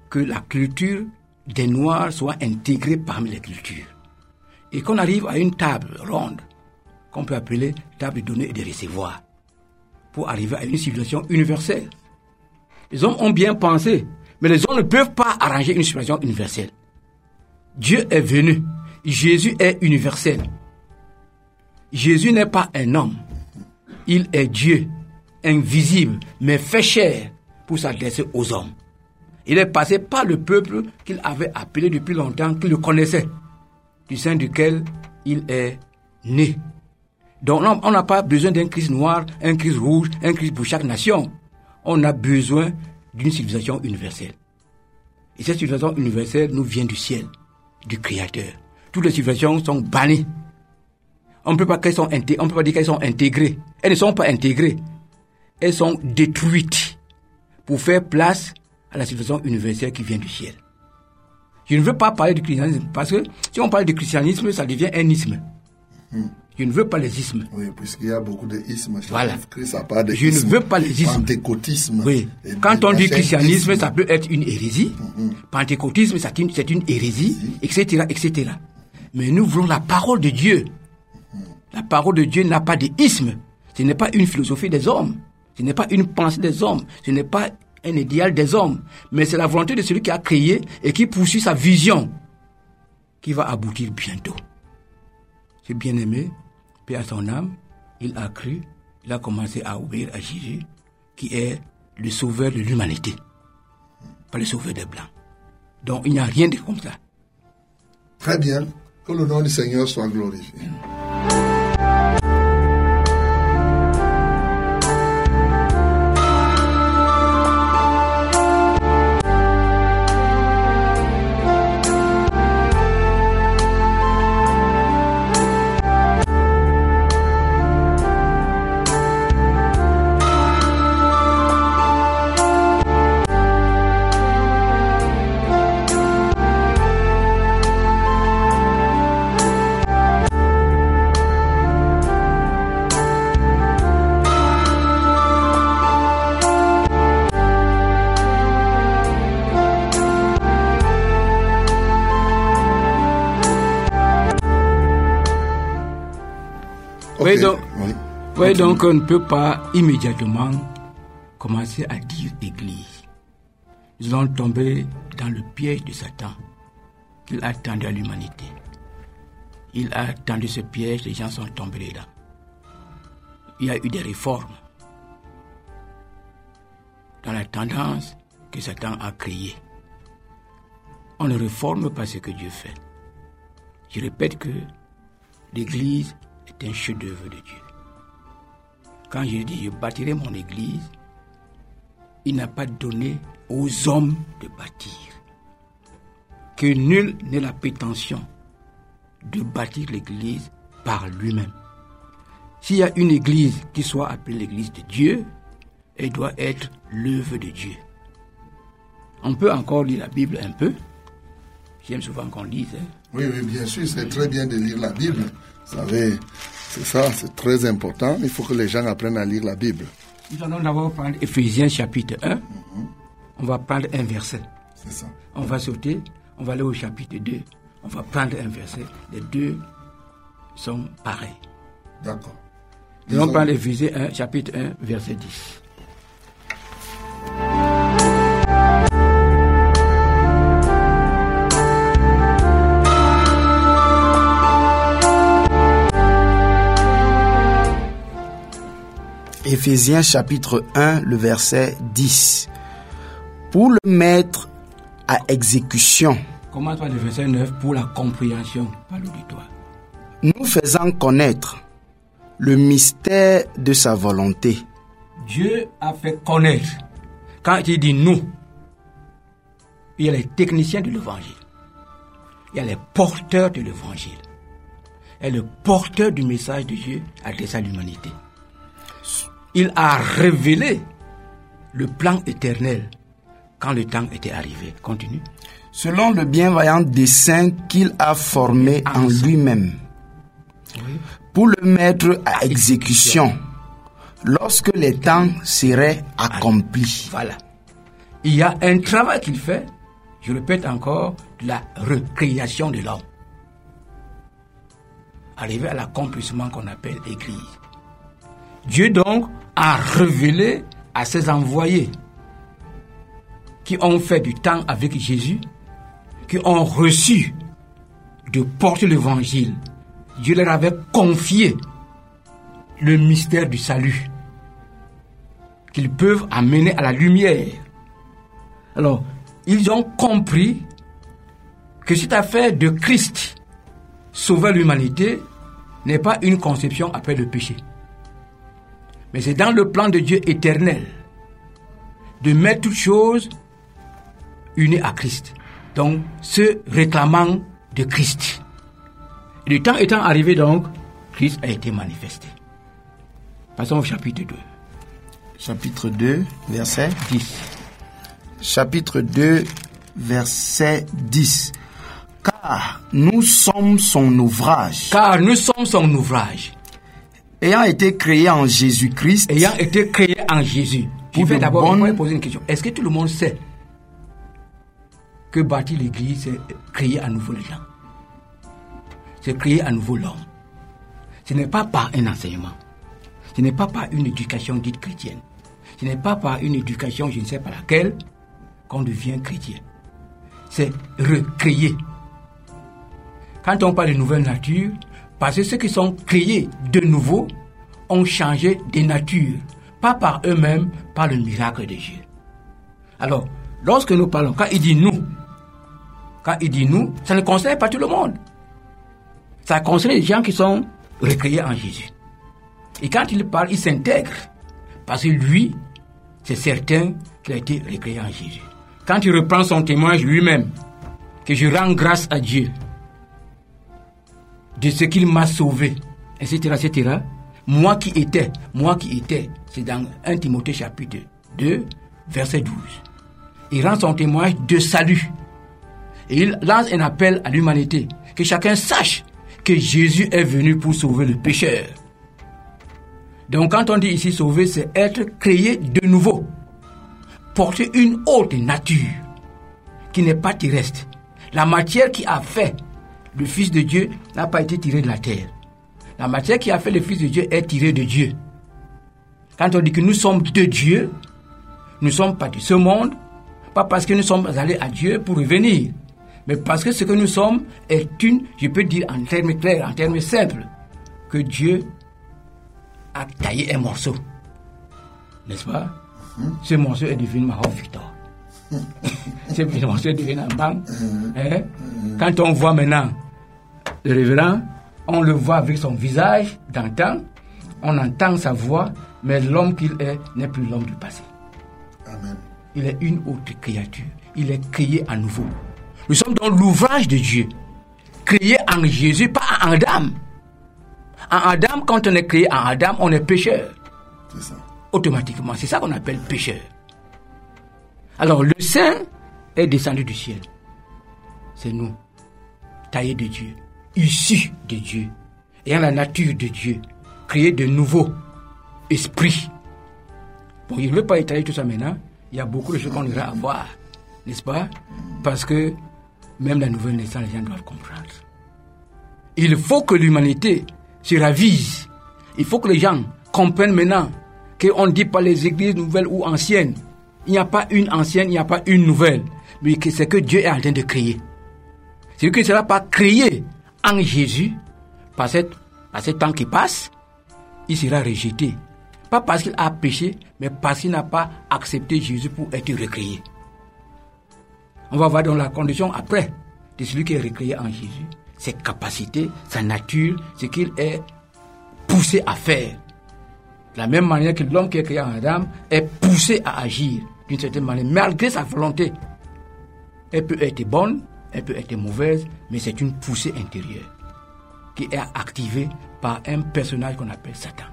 Speaker 4: que la culture des Noirs soit intégrée parmi les cultures. Et qu'on arrive à une table ronde, qu'on peut appeler table de donner et de recevoir, pour arriver à une civilisation universelle. Les hommes ont bien pensé, mais les hommes ne peuvent pas arranger une civilisation universelle. Dieu est venu. Jésus est universel. Jésus n'est pas un homme. Il est Dieu, invisible, mais fait chair pour s'adresser aux hommes. Il est passé par le peuple qu'il avait appelé depuis longtemps, qu'il connaissait, du sein duquel il est né. Donc on n'a pas besoin d'un Christ noir, un Christ rouge, un Christ pour chaque nation. On a besoin d'une civilisation universelle. Et cette civilisation universelle nous vient du ciel, du Créateur. Toutes les civilisations sont bannies. On ne peut pas dire qu'elles sont intégrées. Elles ne sont pas intégrées. Elles sont détruites pour faire place à la civilisation universelle qui vient du ciel. Je ne veux pas parler du christianisme parce que si on parle du christianisme, ça devient un isme. Je ne veux pas les ismes.
Speaker 3: Oui, puisqu'il y a beaucoup de ismes.
Speaker 4: Voilà.
Speaker 3: Christ a pas de
Speaker 4: Je ne veux pas les ismes.
Speaker 3: Pentecôtisme.
Speaker 4: Oui. Quand on dit christianisme,
Speaker 3: isme.
Speaker 4: ça peut être une hérésie. Pentecôtisme, c'est une, c'est une hérésie, etc., etc. Mais nous voulons la parole de Dieu. La parole de Dieu n'a pas d'isme. Ce n'est pas une philosophie des hommes. Ce n'est pas une pensée des hommes, ce n'est pas un idéal des hommes, mais c'est la volonté de celui qui a créé et qui poursuit sa vision qui va aboutir bientôt. C'est bien aimé, puis à son âme, il a cru, il a commencé à obéir à Jésus, qui est le sauveur de l'humanité, pas le sauveur des Blancs. Donc il n'y a rien de comme ça.
Speaker 3: Très bien. Que le nom du Seigneur soit glorifié.
Speaker 4: Donc on ne peut pas immédiatement commencer à dire Église. Nous allons tomber dans le piège de Satan qu'il a tendu à l'humanité. Il a tendu ce piège, les gens sont tombés dedans. Il y a eu des réformes dans la tendance que Satan a créée. On ne réforme pas ce que Dieu fait. Je répète que l'Église est un chef-d'œuvre de Dieu. Quand je dis je bâtirai mon Église, il n'a pas donné aux hommes de bâtir. Que nul n'ait la prétention de bâtir l'Église par lui-même. S'il y a une Église qui soit appelée l'Église de Dieu, elle doit être l'œuvre de Dieu. On peut encore lire la Bible un peu. J'aime souvent qu'on lise. hein.
Speaker 3: Oui, oui, bien sûr, c'est très bien de lire la Bible. Vous savez, c'est ça, c'est très important. Il faut que les gens apprennent à lire la Bible.
Speaker 4: Nous allons d'abord prendre Ephésiens chapitre 1. On va prendre un verset.
Speaker 3: C'est ça.
Speaker 4: On va sauter, on va aller au chapitre 2. On va prendre un verset. Les deux sont pareils.
Speaker 3: D'accord.
Speaker 4: Nous allons prendre Ephésiens 1, chapitre 1, verset 10.
Speaker 6: Éphésiens chapitre 1, le verset 10. Pour le mettre à exécution,
Speaker 4: Commence par le verset 9 pour la compréhension par l'auditoire.
Speaker 6: nous faisant connaître le mystère de sa volonté,
Speaker 4: Dieu a fait connaître. Quand il dit nous, il y a les techniciens de l'évangile. Il y a les porteurs de l'évangile. Et le porteur du message de Dieu adressé à l'humanité. Il a révélé le plan éternel quand le temps était arrivé. Continue.
Speaker 6: selon le bienveillant dessein qu'il a formé en lui-même, pour le mettre à exécution lorsque les temps seraient accomplis.
Speaker 4: Voilà. Il y a un travail qu'il fait, je répète encore, de la recréation de l'homme. Arriver à l'accomplissement qu'on appelle Église. Dieu donc a révélé à ses envoyés qui ont fait du temps avec Jésus, qui ont reçu de porter l'évangile. Dieu leur avait confié le mystère du salut qu'ils peuvent amener à la lumière. Alors, ils ont compris que cette affaire de Christ sauver l'humanité n'est pas une conception après le péché. Mais c'est dans le plan de Dieu éternel de mettre toutes choses unies à Christ. Donc, se réclamant de Christ. Et le temps étant arrivé donc, Christ a été manifesté. Passons au chapitre 2.
Speaker 6: Chapitre 2, verset
Speaker 4: 10.
Speaker 6: chapitre 2, verset 10. Car nous sommes son ouvrage,
Speaker 4: Car nous sommes son ouvrage,
Speaker 6: ayant été créés en Jésus-Christ,
Speaker 4: ayant été créés en Jésus. Je
Speaker 6: Pour
Speaker 4: vais d'abord moi, poser une question. Est-ce que tout le monde sait que bâtir l'Église, c'est créer à nouveau les gens? C'est créer à nouveau l'homme. Ce n'est pas par un enseignement. Ce n'est pas par une éducation dite chrétienne. Ce n'est pas par une éducation, je ne sais pas laquelle, qu'on devient chrétien. C'est recréer. Quand on parle de nouvelle nature, parce que ceux qui sont créés de nouveau ont changé de nature, pas par eux-mêmes, par le miracle de Dieu. Alors, lorsque nous parlons, quand il dit nous, quand il dit nous, ça ne concerne pas tout le monde. Ça concerne les gens qui sont recréés en Jésus. Et quand il parle, il s'intègre. Parce que lui, c'est certain qu'il a été recréé en Jésus. Quand il reprend son témoignage lui-même, que je rends grâce à Dieu de ce qu'il m'a sauvé, etc., etc., moi qui étais, moi qui étais, c'est dans 1 Timothée chapitre 2, verset 12. Il rend son témoignage de salut. Et il lance un appel à l'humanité, que chacun sache que Jésus est venu pour sauver le pécheur. Donc quand on dit ici sauver, c'est être créé de nouveau, porter une haute nature qui n'est pas terrestre. La matière qui a fait le Fils de Dieu n'a pas été tirée de la terre. La matière qui a fait le Fils de Dieu est tirée de Dieu. Quand on dit que nous sommes de Dieu, nous ne sommes pas de ce monde, pas parce que nous sommes allés à Dieu pour revenir, mais parce que ce que nous sommes est une, je peux dire en termes clairs, en termes simples, que Dieu a taillé un morceau. N'est-ce pas? Ce morceau est devenu Mahon Victor. *laughs* Ce morceau est devenu un banc. Hein? Quand on voit maintenant le révérend, on le voit avec son visage d'antan, on entend sa voix, mais l'homme qu'il est n'est plus l'homme du passé.
Speaker 3: Amen.
Speaker 4: Il est une autre créature. Il est créé à nouveau. Nous sommes dans l'ouvrage de Dieu. Créé en Jésus, pas en Adam. En Adam, quand on est créé en Adam, on est pécheur.
Speaker 3: C'est ça.
Speaker 4: Automatiquement. C'est ça qu'on appelle pécheur. Alors, le Saint est descendu du ciel. C'est nous. Taillés de Dieu. Issus de Dieu. Ayant la nature de Dieu. Créé de nouveaux esprits. Bon, je ne veux pas étaler tout ça maintenant. Il y a beaucoup de choses qu'on ira avoir. N'est-ce pas? Parce que même la nouvelle naissance, les gens doivent comprendre. Il faut que l'humanité se ravise. Il faut que les gens comprennent maintenant qu'on ne dit pas les églises nouvelles ou anciennes. Il n'y a pas une ancienne, il n'y a pas une nouvelle. Mais c'est que Dieu est en train de créer. C'est que ne sera pas créé en Jésus, par, cette, par ce temps qui passe, il sera rejeté. Pas parce qu'il a péché, mais parce qu'il n'a pas accepté Jésus pour être recréé. On va voir dans la condition après de celui qui est recréé en Jésus, ses capacités, sa nature, ce qu'il est poussé à faire. De la même manière que l'homme qui est créé en Adam est poussé à agir d'une certaine manière, malgré sa volonté. Elle peut être bonne, elle peut être mauvaise, mais c'est une poussée intérieure qui est activée par un personnage qu'on appelle Satan.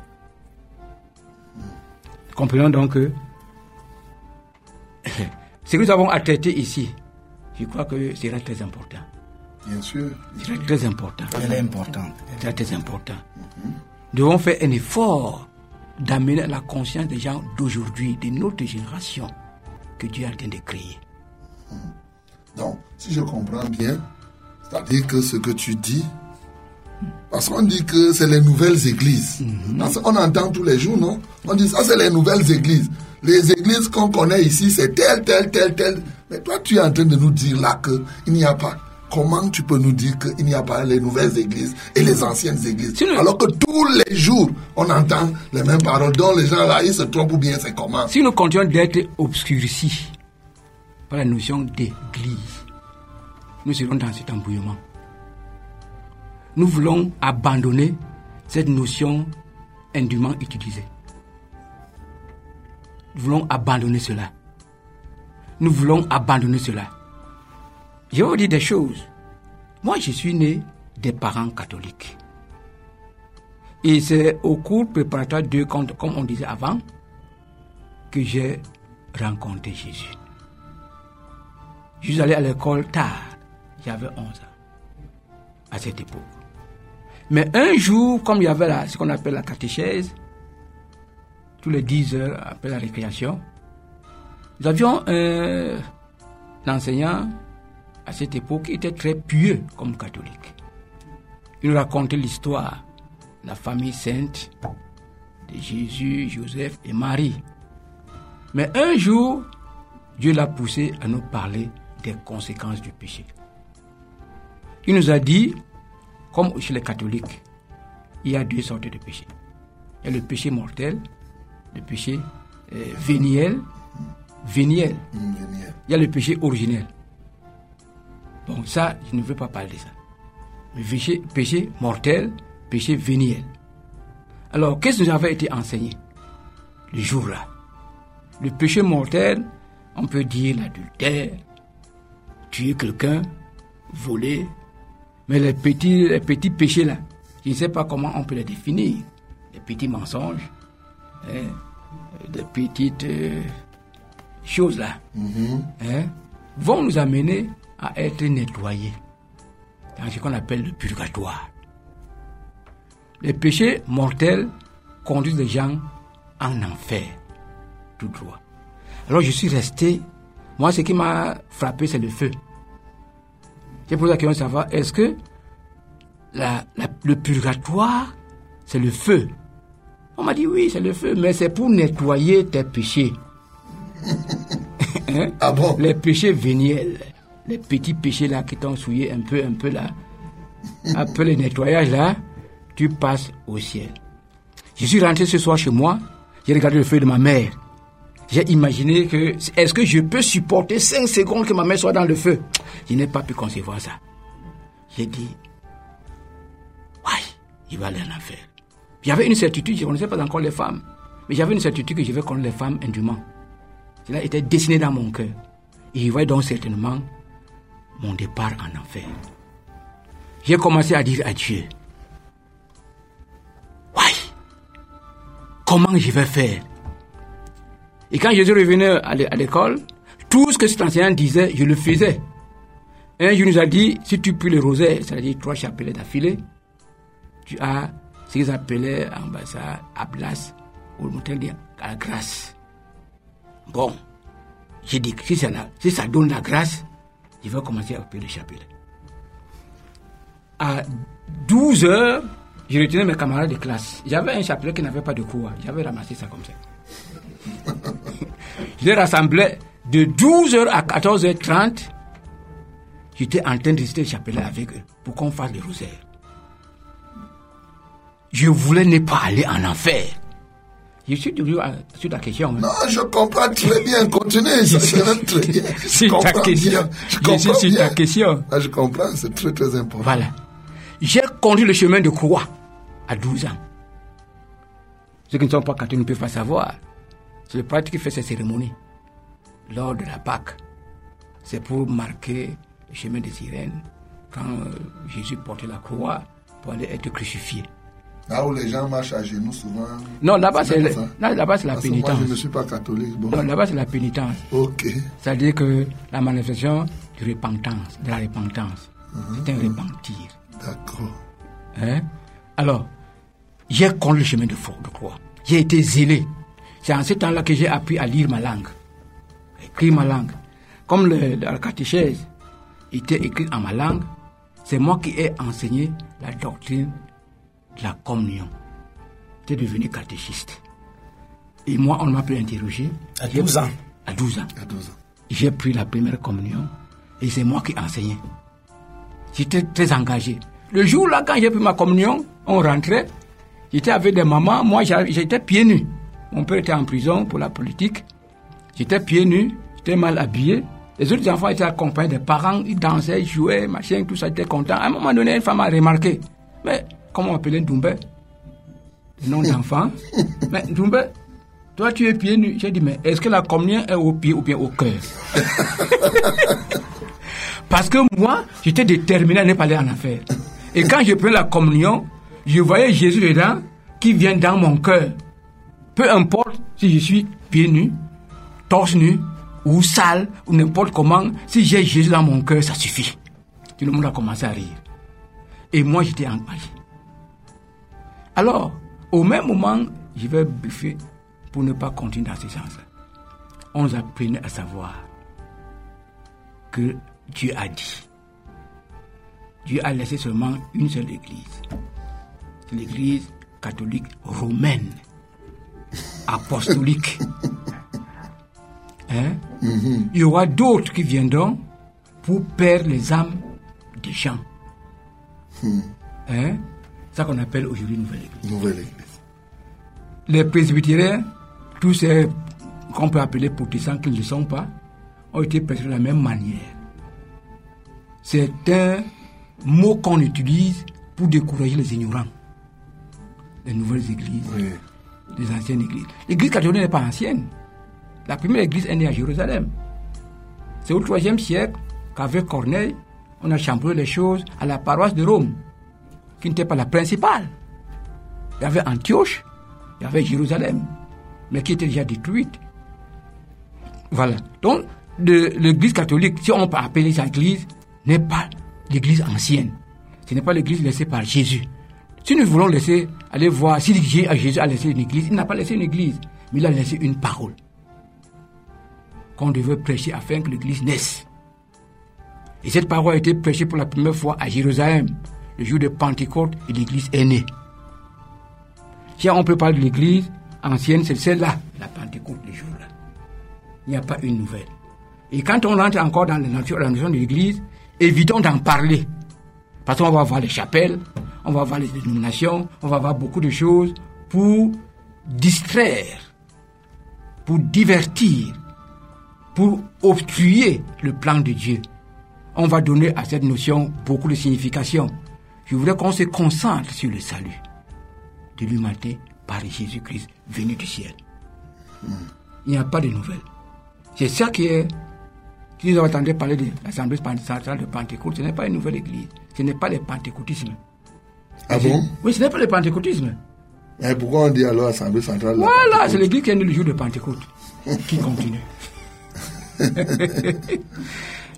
Speaker 4: Comprenons donc que *laughs* ce que nous avons à traiter ici, je crois que sera très important.
Speaker 3: Bien sûr.
Speaker 4: C'est très important.
Speaker 6: Elle est importante.
Speaker 4: C'est très important. Nous devons faire un effort d'amener la conscience des gens d'aujourd'hui, de notre génération, que Dieu est en train de créer.
Speaker 3: Donc, si je comprends bien, c'est-à-dire que ce que tu dis, parce qu'on dit que c'est les nouvelles églises. Parce qu'on entend tous les jours, non? On dit ça, c'est les nouvelles églises. Les églises qu'on connaît ici, c'est telle, telle, telle, telle. Mais toi, tu es en train de nous dire là qu'il n'y a pas. Comment tu peux nous dire qu'il n'y a pas les nouvelles églises et les anciennes églises?
Speaker 4: Si
Speaker 3: Alors que tous les jours, on entend les mêmes paroles. Donc les gens là, ils se trompent ou bien c'est comment?
Speaker 4: Si nous continuons d'être obscurcis par la notion d'église, nous serons dans cet embrouillement. Nous voulons abandonner cette notion indûment utilisée. Nous voulons abandonner cela. Nous voulons abandonner cela. Je vais vous dire des choses. Moi, je suis né des parents catholiques. Et c'est au cours préparatoire de, comme comme on disait avant, que j'ai rencontré Jésus. Je suis allé à l'école tard. J'avais 11 ans à cette époque. Mais un jour, comme il y avait la- ce qu'on appelle la catéchèse, tous les 10 heures après la récréation, nous avions un enseignant à cette époque qui était très pieux comme catholique. Il racontait l'histoire de la famille sainte de Jésus, Joseph et Marie. Mais un jour, Dieu l'a poussé à nous parler des conséquences du péché. Il nous a dit, comme chez les catholiques, il y a deux sortes de péchés. Il y a le péché mortel, le péché euh, véniel, véniel. Il y a le péché originel. Bon, ça, je ne veux pas parler de ça. Le péché, péché mortel, péché véniel. Alors, qu'est-ce que nous avait été enseigné le jour-là? Le péché mortel, on peut dire l'adultère, tuer quelqu'un, voler, mais les petits, les petits péchés là, je ne sais pas comment on peut les définir. Les petits mensonges, hein, des petites euh, choses là, hein, vont nous amener à être nettoyés dans ce qu'on appelle le purgatoire. Les péchés mortels conduisent les gens en enfer, tout droit. Alors je suis resté, moi ce qui m'a frappé c'est le feu. J'ai posé la question de savoir, est-ce que la- la- le purgatoire, c'est le feu? On m'a dit oui, c'est le feu, mais c'est pour nettoyer tes péchés. Hein? *laughs*
Speaker 3: Ah bon?
Speaker 4: Les péchés véniels, les petits péchés là qui t'ont souillé un peu, un peu là. Après le nettoyage là, tu passes au ciel. Je suis rentré ce soir chez moi, j'ai regardé le feu de ma mère. J'ai imaginé que, est-ce que je peux supporter 5 secondes que ma mère soit dans le feu? Je n'ai pas pu concevoir ça. J'ai dit, ouais, il va aller en enfer. J'avais une certitude, je ne connaissais pas encore les femmes, mais j'avais une certitude que je vais connaître les femmes indûment. Cela était dessiné dans mon cœur. Et je voyais donc certainement mon départ en enfer. J'ai commencé à dire à Dieu, ouais, comment je vais faire Et quand Jésus revenait à l'é- à l'école, tout ce que cet enseignant disait, je le faisais. Un jour, il nous a dit, si tu pries le rosaire, c'est-à-dire trois chapelets d'affilée, tu as ce appelaient en bas ça, Ablas, ou le à la grâce. Bon, j'ai dit si ça, si ça donne la grâce, je vais commencer à prier le chapelet. À 12 heures, je retenais mes camarades de classe. J'avais un chapelet qui n'avait pas de cours. J'avais ramassé ça comme ça. Je les rassemblais de 12h à 14h30. J'étais en train de le chapelet avec eux pour qu'on fasse le rosaire. Je voulais ne pas aller en enfer. Je suis toujours à- sur la question. hein.
Speaker 3: Non, je comprends très bien. Continuez, ça très bien. Je
Speaker 4: C'est ta question.
Speaker 3: bien. Je comprends
Speaker 4: sur ta question.
Speaker 3: Ah, je comprends, c'est très très important.
Speaker 4: Voilà. J'ai conduit le chemin de croix à 12 ans. Ceux qui ne sont pas catholiques ne peuvent pas savoir. C'est le prêtre qui fait ces cérémonies lors de la Pâque. C'est pour marquer le chemin des sirènes quand euh, Jésus portait la croix pour aller être crucifié.
Speaker 3: Là où les gens marchent à genoux souvent.
Speaker 4: Non, là-bas c'est, le- là-bas, c'est la
Speaker 3: Parce que Moi,
Speaker 4: pénitence.
Speaker 3: je ne suis pas catholique. Bon.
Speaker 4: Non, là-bas c'est la pénitence.
Speaker 3: Ok.
Speaker 4: C'est-à-dire que la manifestation de repentance, de la repentance, c'est un repentir.
Speaker 3: D'accord.
Speaker 4: Hein? Alors, j'ai connu le chemin de, de croix. J'ai été zélé. C'est en ce temps-là que j'ai appris à lire ma langue, à écrire ma langue. Comme le, la catéchèse était écrite en ma langue, c'est moi qui ai enseigné la doctrine de la communion. J'étais devenu catéchiste. Et moi, on m'a pu interroger.
Speaker 6: À
Speaker 4: J'ai-
Speaker 6: 12 ans.
Speaker 4: À 12 ans
Speaker 3: a 12 ans.
Speaker 4: j'ai pris la première communion et c'est moi qui enseignais. J'étais très engagé. Le jour-là, quand j'ai pris ma communion, on rentrait, j'étais avec des mamans, moi j'étais pieds nus. Mon père était en prison pour la politique. J'étais pieds nus, j'étais mal habillé. Les autres enfants étaient accompagnés des parents, ils dansaient, ils jouaient, machin, tout ça, ils étaient contents. À un moment donné, une femme a remarqué. Mais comment on appelait Doumbé? Le nom d'enfant. *laughs* Mais Doumbé, toi tu es pieds nus. J'ai dit, mais est-ce que la communion est au pied ou bien au cœur? *laughs* Parce que moi, j'étais déterminé à ne pas aller en enfer. Et quand je prenais la communion, je voyais Jésus dedans qui vient dans mon cœur. Peu importe si je suis pieds nus, torse nu, ou sale, ou n'importe comment, si j'ai Jésus dans mon cœur, ça suffit. Tout le monde a commencé à rire. Et moi, j'étais engagé. Alors, au même moment, je vais buffer pour ne pas continuer dans ce sens-là. On nous apprenait à savoir que Dieu a dit. Dieu a laissé seulement une seule église. L'église catholique romaine, apostolique. Hein? Il y aura d'autres qui viendront pour perdre les âmes des gens. Hein? Ça qu'on appelle aujourd'hui nouvelle église.
Speaker 3: Nouvelle église.
Speaker 4: Les presbytériens, tous ces qu'on peut appeler protestants qui ne sont pas, ont été prêchés de la même manière. C'est un mot qu'on utilise pour décourager les ignorants. Les nouvelles églises,
Speaker 3: Oui.
Speaker 4: Anciennes églises. L'église catholique n'est pas ancienne. La première église est née à Jérusalem. C'est au IIIe siècle qu'avec Corneille, on a chamboulé les choses à la paroisse de Rome, qui n'était pas la principale. Il y avait Antioche, il y avait Jérusalem, mais qui était déjà détruite. Voilà. Donc, l'église catholique, si on peut appeler ça église, n'est pas l'église ancienne. Ce n'est pas l'église laissée par Jésus. Si nous voulons laisser, aller voir, si Jésus a laissé une église, il n'a pas laissé une église, mais il a laissé une parole qu'on devait prêcher afin que l'église naisse. Et cette parole a été prêchée pour la première fois à Jérusalem, le jour de Pentecôte, et l'église est née. Si on peut parler de l'église ancienne, c'est celle-là, la Pentecôte, le jour-là. Il n'y a pas une nouvelle. Et quand on entre encore dans la nature, notion de l'église, évitons d'en parler. Parce qu'on va voir les chapelles, on va voir les dénominations, on va voir beaucoup de choses pour distraire, pour divertir, pour obstruer le plan de Dieu. On va donner à cette notion beaucoup de signification. Je voudrais qu'on se concentre sur le salut de l'humanité par Jésus-Christ venu du ciel. Il n'y a pas de nouvelles. C'est ça qui est. Si vous entendez parler de l'Assemblée centrale de Pentecôte, ce n'est pas une nouvelle église. Ce n'est pas le pentecôtisme.
Speaker 3: Ah bon?
Speaker 4: Oui, ce n'est pas le pentecôtisme.
Speaker 3: Mais pourquoi on dit alors Assemblée centrale
Speaker 4: Voilà, *laughs* c'est l'église qui est née le jour de Pentecôte, qui continue.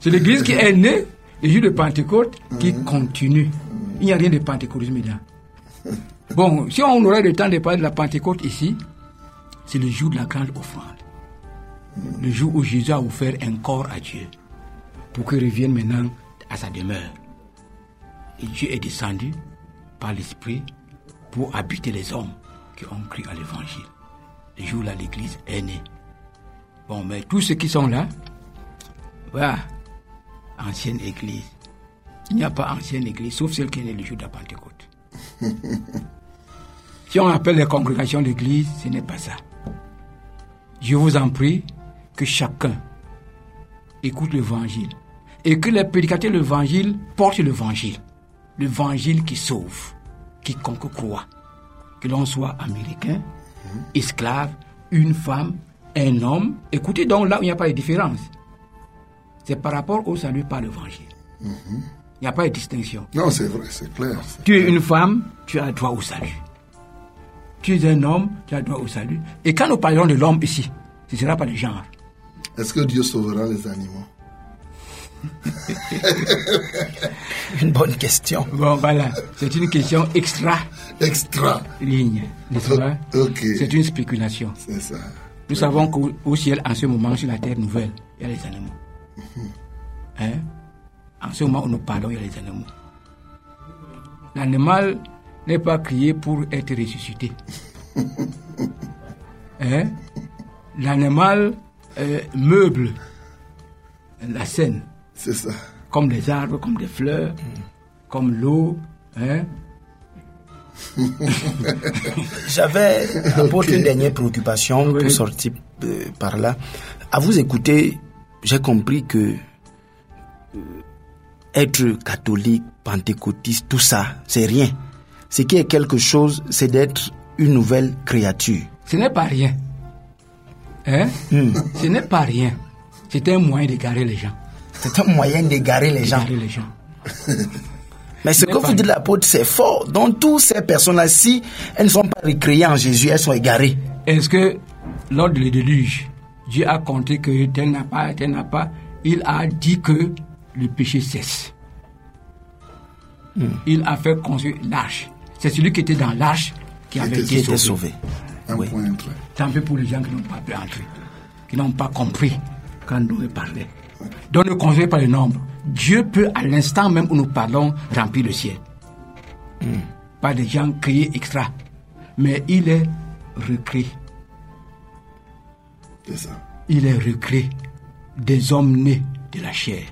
Speaker 4: c'est l'église qui est née le jour de Pentecôte, qui continue. Il n'y a rien de pentecôtisme dedans. Bon, si on aurait le temps de parler de la Pentecôte ici, c'est le jour de la grande offrande. Le jour où Jésus a offert un corps à Dieu pour qu'il revienne maintenant à sa demeure. Et Dieu est descendu l'Esprit pour habiter les hommes qui ont cru à l'Évangile. Le jour là, l'Église est née. Bon, mais tous ceux qui sont là, voilà, ancienne Église. Il n'y a pas ancienne Église, sauf celle qui est née le jour de la Pentecôte. *laughs* si on appelle les congrégations d'Église, ce n'est pas ça. Je vous en prie que chacun écoute l'Évangile et que les prédicateurs de l'Évangile portent l'Évangile. L'Évangile qui sauve, quiconque croit. Que l'on soit américain, esclave, une femme, un homme. Écoutez donc là où il n'y a pas de différence. C'est par rapport au salut par l'Évangile. Il n'y a pas de distinction.
Speaker 3: Non, c'est vrai, c'est clair.
Speaker 4: Tu es une femme, tu as droit au salut. Tu es un homme, tu as droit au salut. Et quand nous parlons de l'homme ici, ce ne sera pas le genre.
Speaker 3: Est-ce que Dieu sauvera les animaux? *laughs*
Speaker 6: Une bonne question.
Speaker 4: Bon, voilà. C'est une question extra
Speaker 3: Extra.
Speaker 4: ligne, n'est-ce pas?
Speaker 3: Ok.
Speaker 4: C'est une spéculation.
Speaker 3: C'est ça.
Speaker 4: Nous savons qu'au au ciel, en ce moment, sur la terre nouvelle, il y a les animaux. Hein? En ce moment où nous parlons, il y a les animaux. L'animal n'est pas créé pour être ressuscité. *laughs* Hein? L'animal euh, meuble la scène,
Speaker 3: C'est ça.
Speaker 4: comme des arbres, comme des fleurs, comme l'eau. Hein? *laughs*
Speaker 6: J'avais, apôtre, une dernière préoccupation
Speaker 4: Oui.
Speaker 6: pour sortir euh, par là. À vous écouter, j'ai compris que euh, être catholique, pentecôtiste, tout ça, c'est rien. Ce qui est quelque chose, c'est d'être une nouvelle créature.
Speaker 4: Ce n'est pas rien. Hein? Ce n'est pas rien. C'est un moyen d'égarer les gens.
Speaker 6: C'est un moyen d'égarer les gens.
Speaker 4: D'égarer les gens. *laughs*
Speaker 6: Mais ce que vous dites, l'apôtre, c'est fort. Donc, toutes ces personnes-là, si elles ne sont pas recréées en Jésus, elles sont égarées.
Speaker 4: Est-ce que lors du déluge, Dieu a compté que tel n'a pas, tel n'a pas, il a dit que le péché cesse. Il a fait construire l'arche. C'est celui qui était dans l'arche qui avait été
Speaker 6: était
Speaker 4: sauvé.
Speaker 6: sauvé.
Speaker 3: Un
Speaker 6: Oui.
Speaker 3: point.
Speaker 4: Tant pis pour les gens qui n'ont pas pu entrer, qui n'ont pas compris quand nous parlait. Donc ne construisez pas le nombre. Dieu peut, à l'instant même où nous parlons, remplir le ciel. Pas des gens créés extra. Mais il est recréé.
Speaker 3: C'est ça.
Speaker 4: il est recréé des hommes nés de la chair.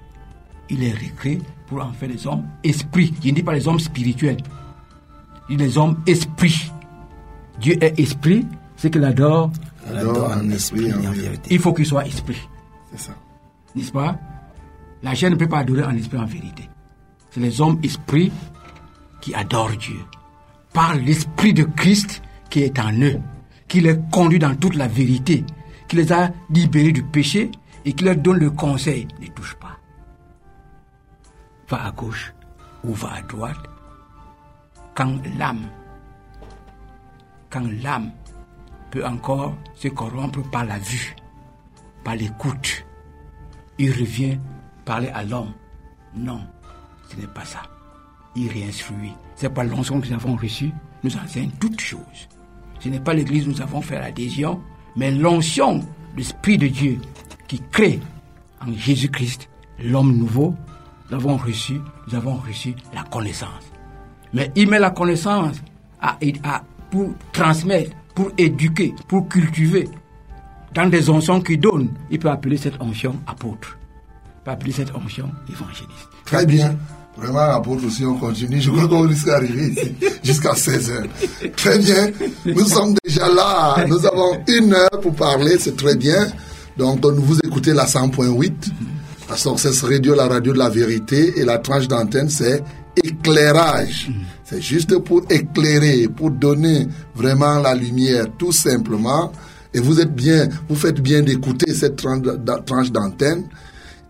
Speaker 4: Il est recréé pour en faire des hommes esprits. Je ne dis pas les hommes spirituels. Je dis les hommes esprits. Dieu est esprit, c'est qu'il adore.
Speaker 6: Adore en esprit en vérité.
Speaker 4: Il faut qu'il soit esprit.
Speaker 3: C'est ça.
Speaker 4: N'est-ce pas? La chair ne peut pas adorer en esprit en vérité. C'est les hommes esprits qui adorent Dieu. Par l'esprit de Christ qui est en eux, qui les conduit dans toute la vérité, qui les a libérés du péché et qui leur donne le conseil ne touche pas. Va à gauche ou va à droite. Quand l'âme, quand l'âme peut encore se corrompre par la vue, par l'écoute, il revient parler à l'homme. Non, ce n'est pas ça. Il réinstruit. C'est pas l'onction que nous avons reçu, nous enseigne toutes choses. Ce n'est pas l'église nous avons fait l'adhésion, mais l'onction, l'Esprit de Dieu qui crée en Jésus-Christ l'homme nouveau, nous avons reçu, nous avons reçu la connaissance. Mais il met la connaissance à, à- pour transmettre, pour éduquer, pour cultiver. Dans des onctions qu'il donne, il peut appeler cette onction apôtre. Il peut appeler cette onction évangéliste.
Speaker 3: Très bien. Vraiment, apôtre aussi, on continue. Je crois qu'on risque d'arriver ici *laughs* jusqu'à 16 heures. Très bien. Nous sommes déjà là. Nous avons une heure pour parler. C'est très bien. Donc, nous vous écoutez la 100.8. La Sources Radio, la radio de la vérité. Et la tranche d'antenne, c'est éclairage. C'est juste pour éclairer, pour donner vraiment la lumière, tout simplement. Et vous êtes bien, vous faites bien d'écouter cette tranche d'antenne.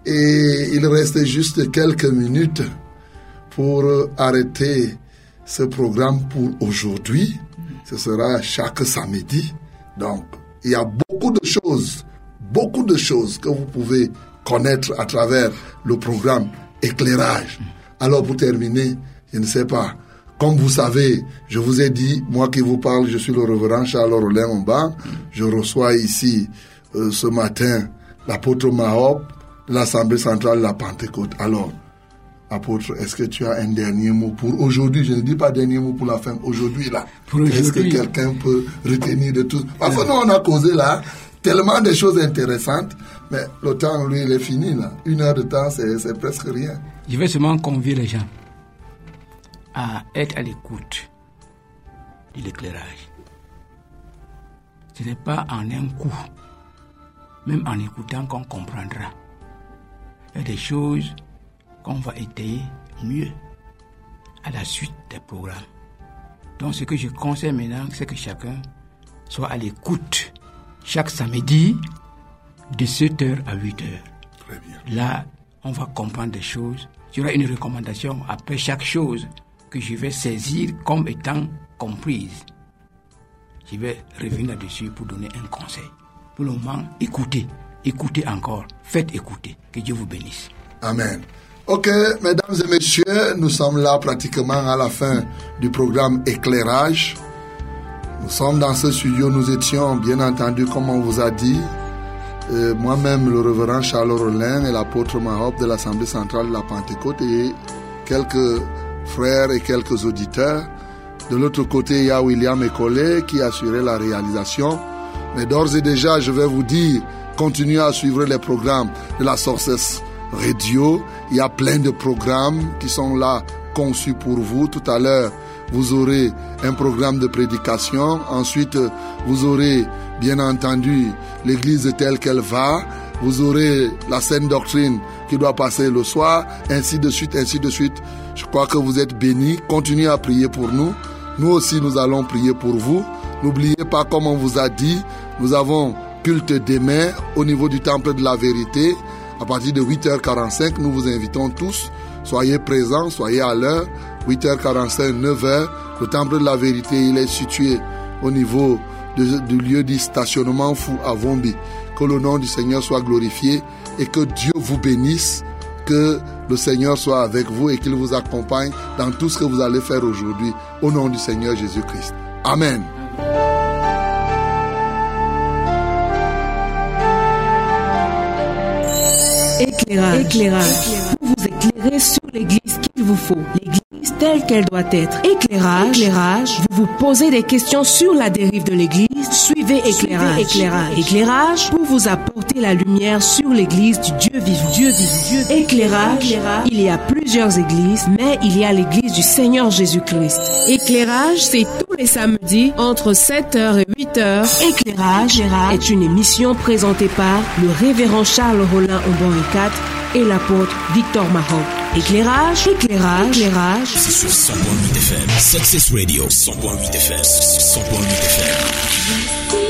Speaker 3: Et il reste juste quelques minutes pour euh, arrêter ce programme pour aujourd'hui. Ce sera chaque samedi. Donc, il y a beaucoup de choses, beaucoup de choses que vous pouvez connaître à travers le programme éclairage. Alors, pour terminer, je ne sais pas, comme vous savez, je vous ai dit, moi qui vous parle, je suis le révérend Charles Rollin. Je reçois ici euh, ce matin l'apôtre Mahop de l'Assemblée centrale de la Pentecôte. Alors, apôtre, est-ce que tu as un dernier mot pour aujourd'hui? Je ne dis pas dernier mot pour la fin, aujourd'hui là. Est-ce que quelqu'un peut retenir de tout? Parce que nous, on a causé là tellement de choses intéressantes, mais le temps, lui, il est fini là. Une heure de temps, c'est presque rien.
Speaker 4: Je vais seulement convier les gens à être à l'écoute de l'éclairage. Ce n'est pas en un coup, même en écoutant qu'on comprendra. Il y a des choses qu'on va étayer mieux à la suite des programmes. Donc ce que je conseille maintenant, c'est que chacun soit à l'écoute chaque samedi de 7h à 8h.
Speaker 3: Très bien.
Speaker 4: Là, on va comprendre des choses. Il y aura une recommandation après chaque chose que je vais saisir comme étant comprise. Je vais revenir là-dessus pour donner un conseil. Pour le moment, écoutez, écoutez encore, faites écouter. Que Dieu vous bénisse.
Speaker 3: Amen. Ok, mesdames et messieurs, nous sommes là pratiquement à la fin du programme Éclairage. Nous sommes dans ce studio, nous étions, bien entendu, comme on vous a dit, euh, moi-même, le révérend Charles Rollin et l'apôtre Mahop de l'Assemblée centrale de la Pentecôte et quelques frères et quelques auditeurs. De l'autre côté, il y a William Ecollet qui assurait la réalisation. Mais d'ores et déjà, je vais vous dire, continuez à suivre les programmes de la Sources Radio. Il y a plein de programmes qui sont là conçus pour vous. Tout à l'heure, vous aurez un programme de prédication. Ensuite, vous aurez, bien entendu, l'église telle qu'elle va. Vous aurez la saine doctrine qui doit passer le soir, ainsi de suite, ainsi de suite. Je crois que vous êtes bénis. Continuez à prier pour nous. Nous aussi, nous allons prier pour vous. N'oubliez pas, comme on vous a dit, nous avons culte demain au niveau du temple de la vérité. À partir de 8h45, nous vous invitons tous. Soyez présents, soyez à l'heure. 8h45, 9h. Le temple de la vérité, il est situé au niveau du lieu du stationnement fou à Vombi. Que le nom du Seigneur soit glorifié et que Dieu vous bénisse. Que le Seigneur soit avec vous et qu'il vous accompagne dans tout ce que vous allez faire aujourd'hui. Au nom du Seigneur Jésus-Christ. Amen.
Speaker 1: Éclairage. Éclairage. Pour vous éclairer sur l'église qu'il vous faut. L'église telle qu'elle doit être. Éclairage, éclairage, vous vous posez des questions sur la dérive de l'église, suivez éclairage. éclairage. Éclairage pour vous apporter la lumière sur l'église du Dieu vivant. Dieu vivant. Éclairage, il y a plusieurs églises, mais il y a l'église du Seigneur Jésus-Christ. Éclairage, c'est tous les samedis entre 7h et 8h. Éclairage est une émission présentée par le révérend Charles Rollin Aubon 4 et l'apôtre Victor Maroc. Éclairage, éclairage, éclairage.
Speaker 2: C'est sur 100.8 FM. Success Radio, 100.8 FM. 100.8 FM.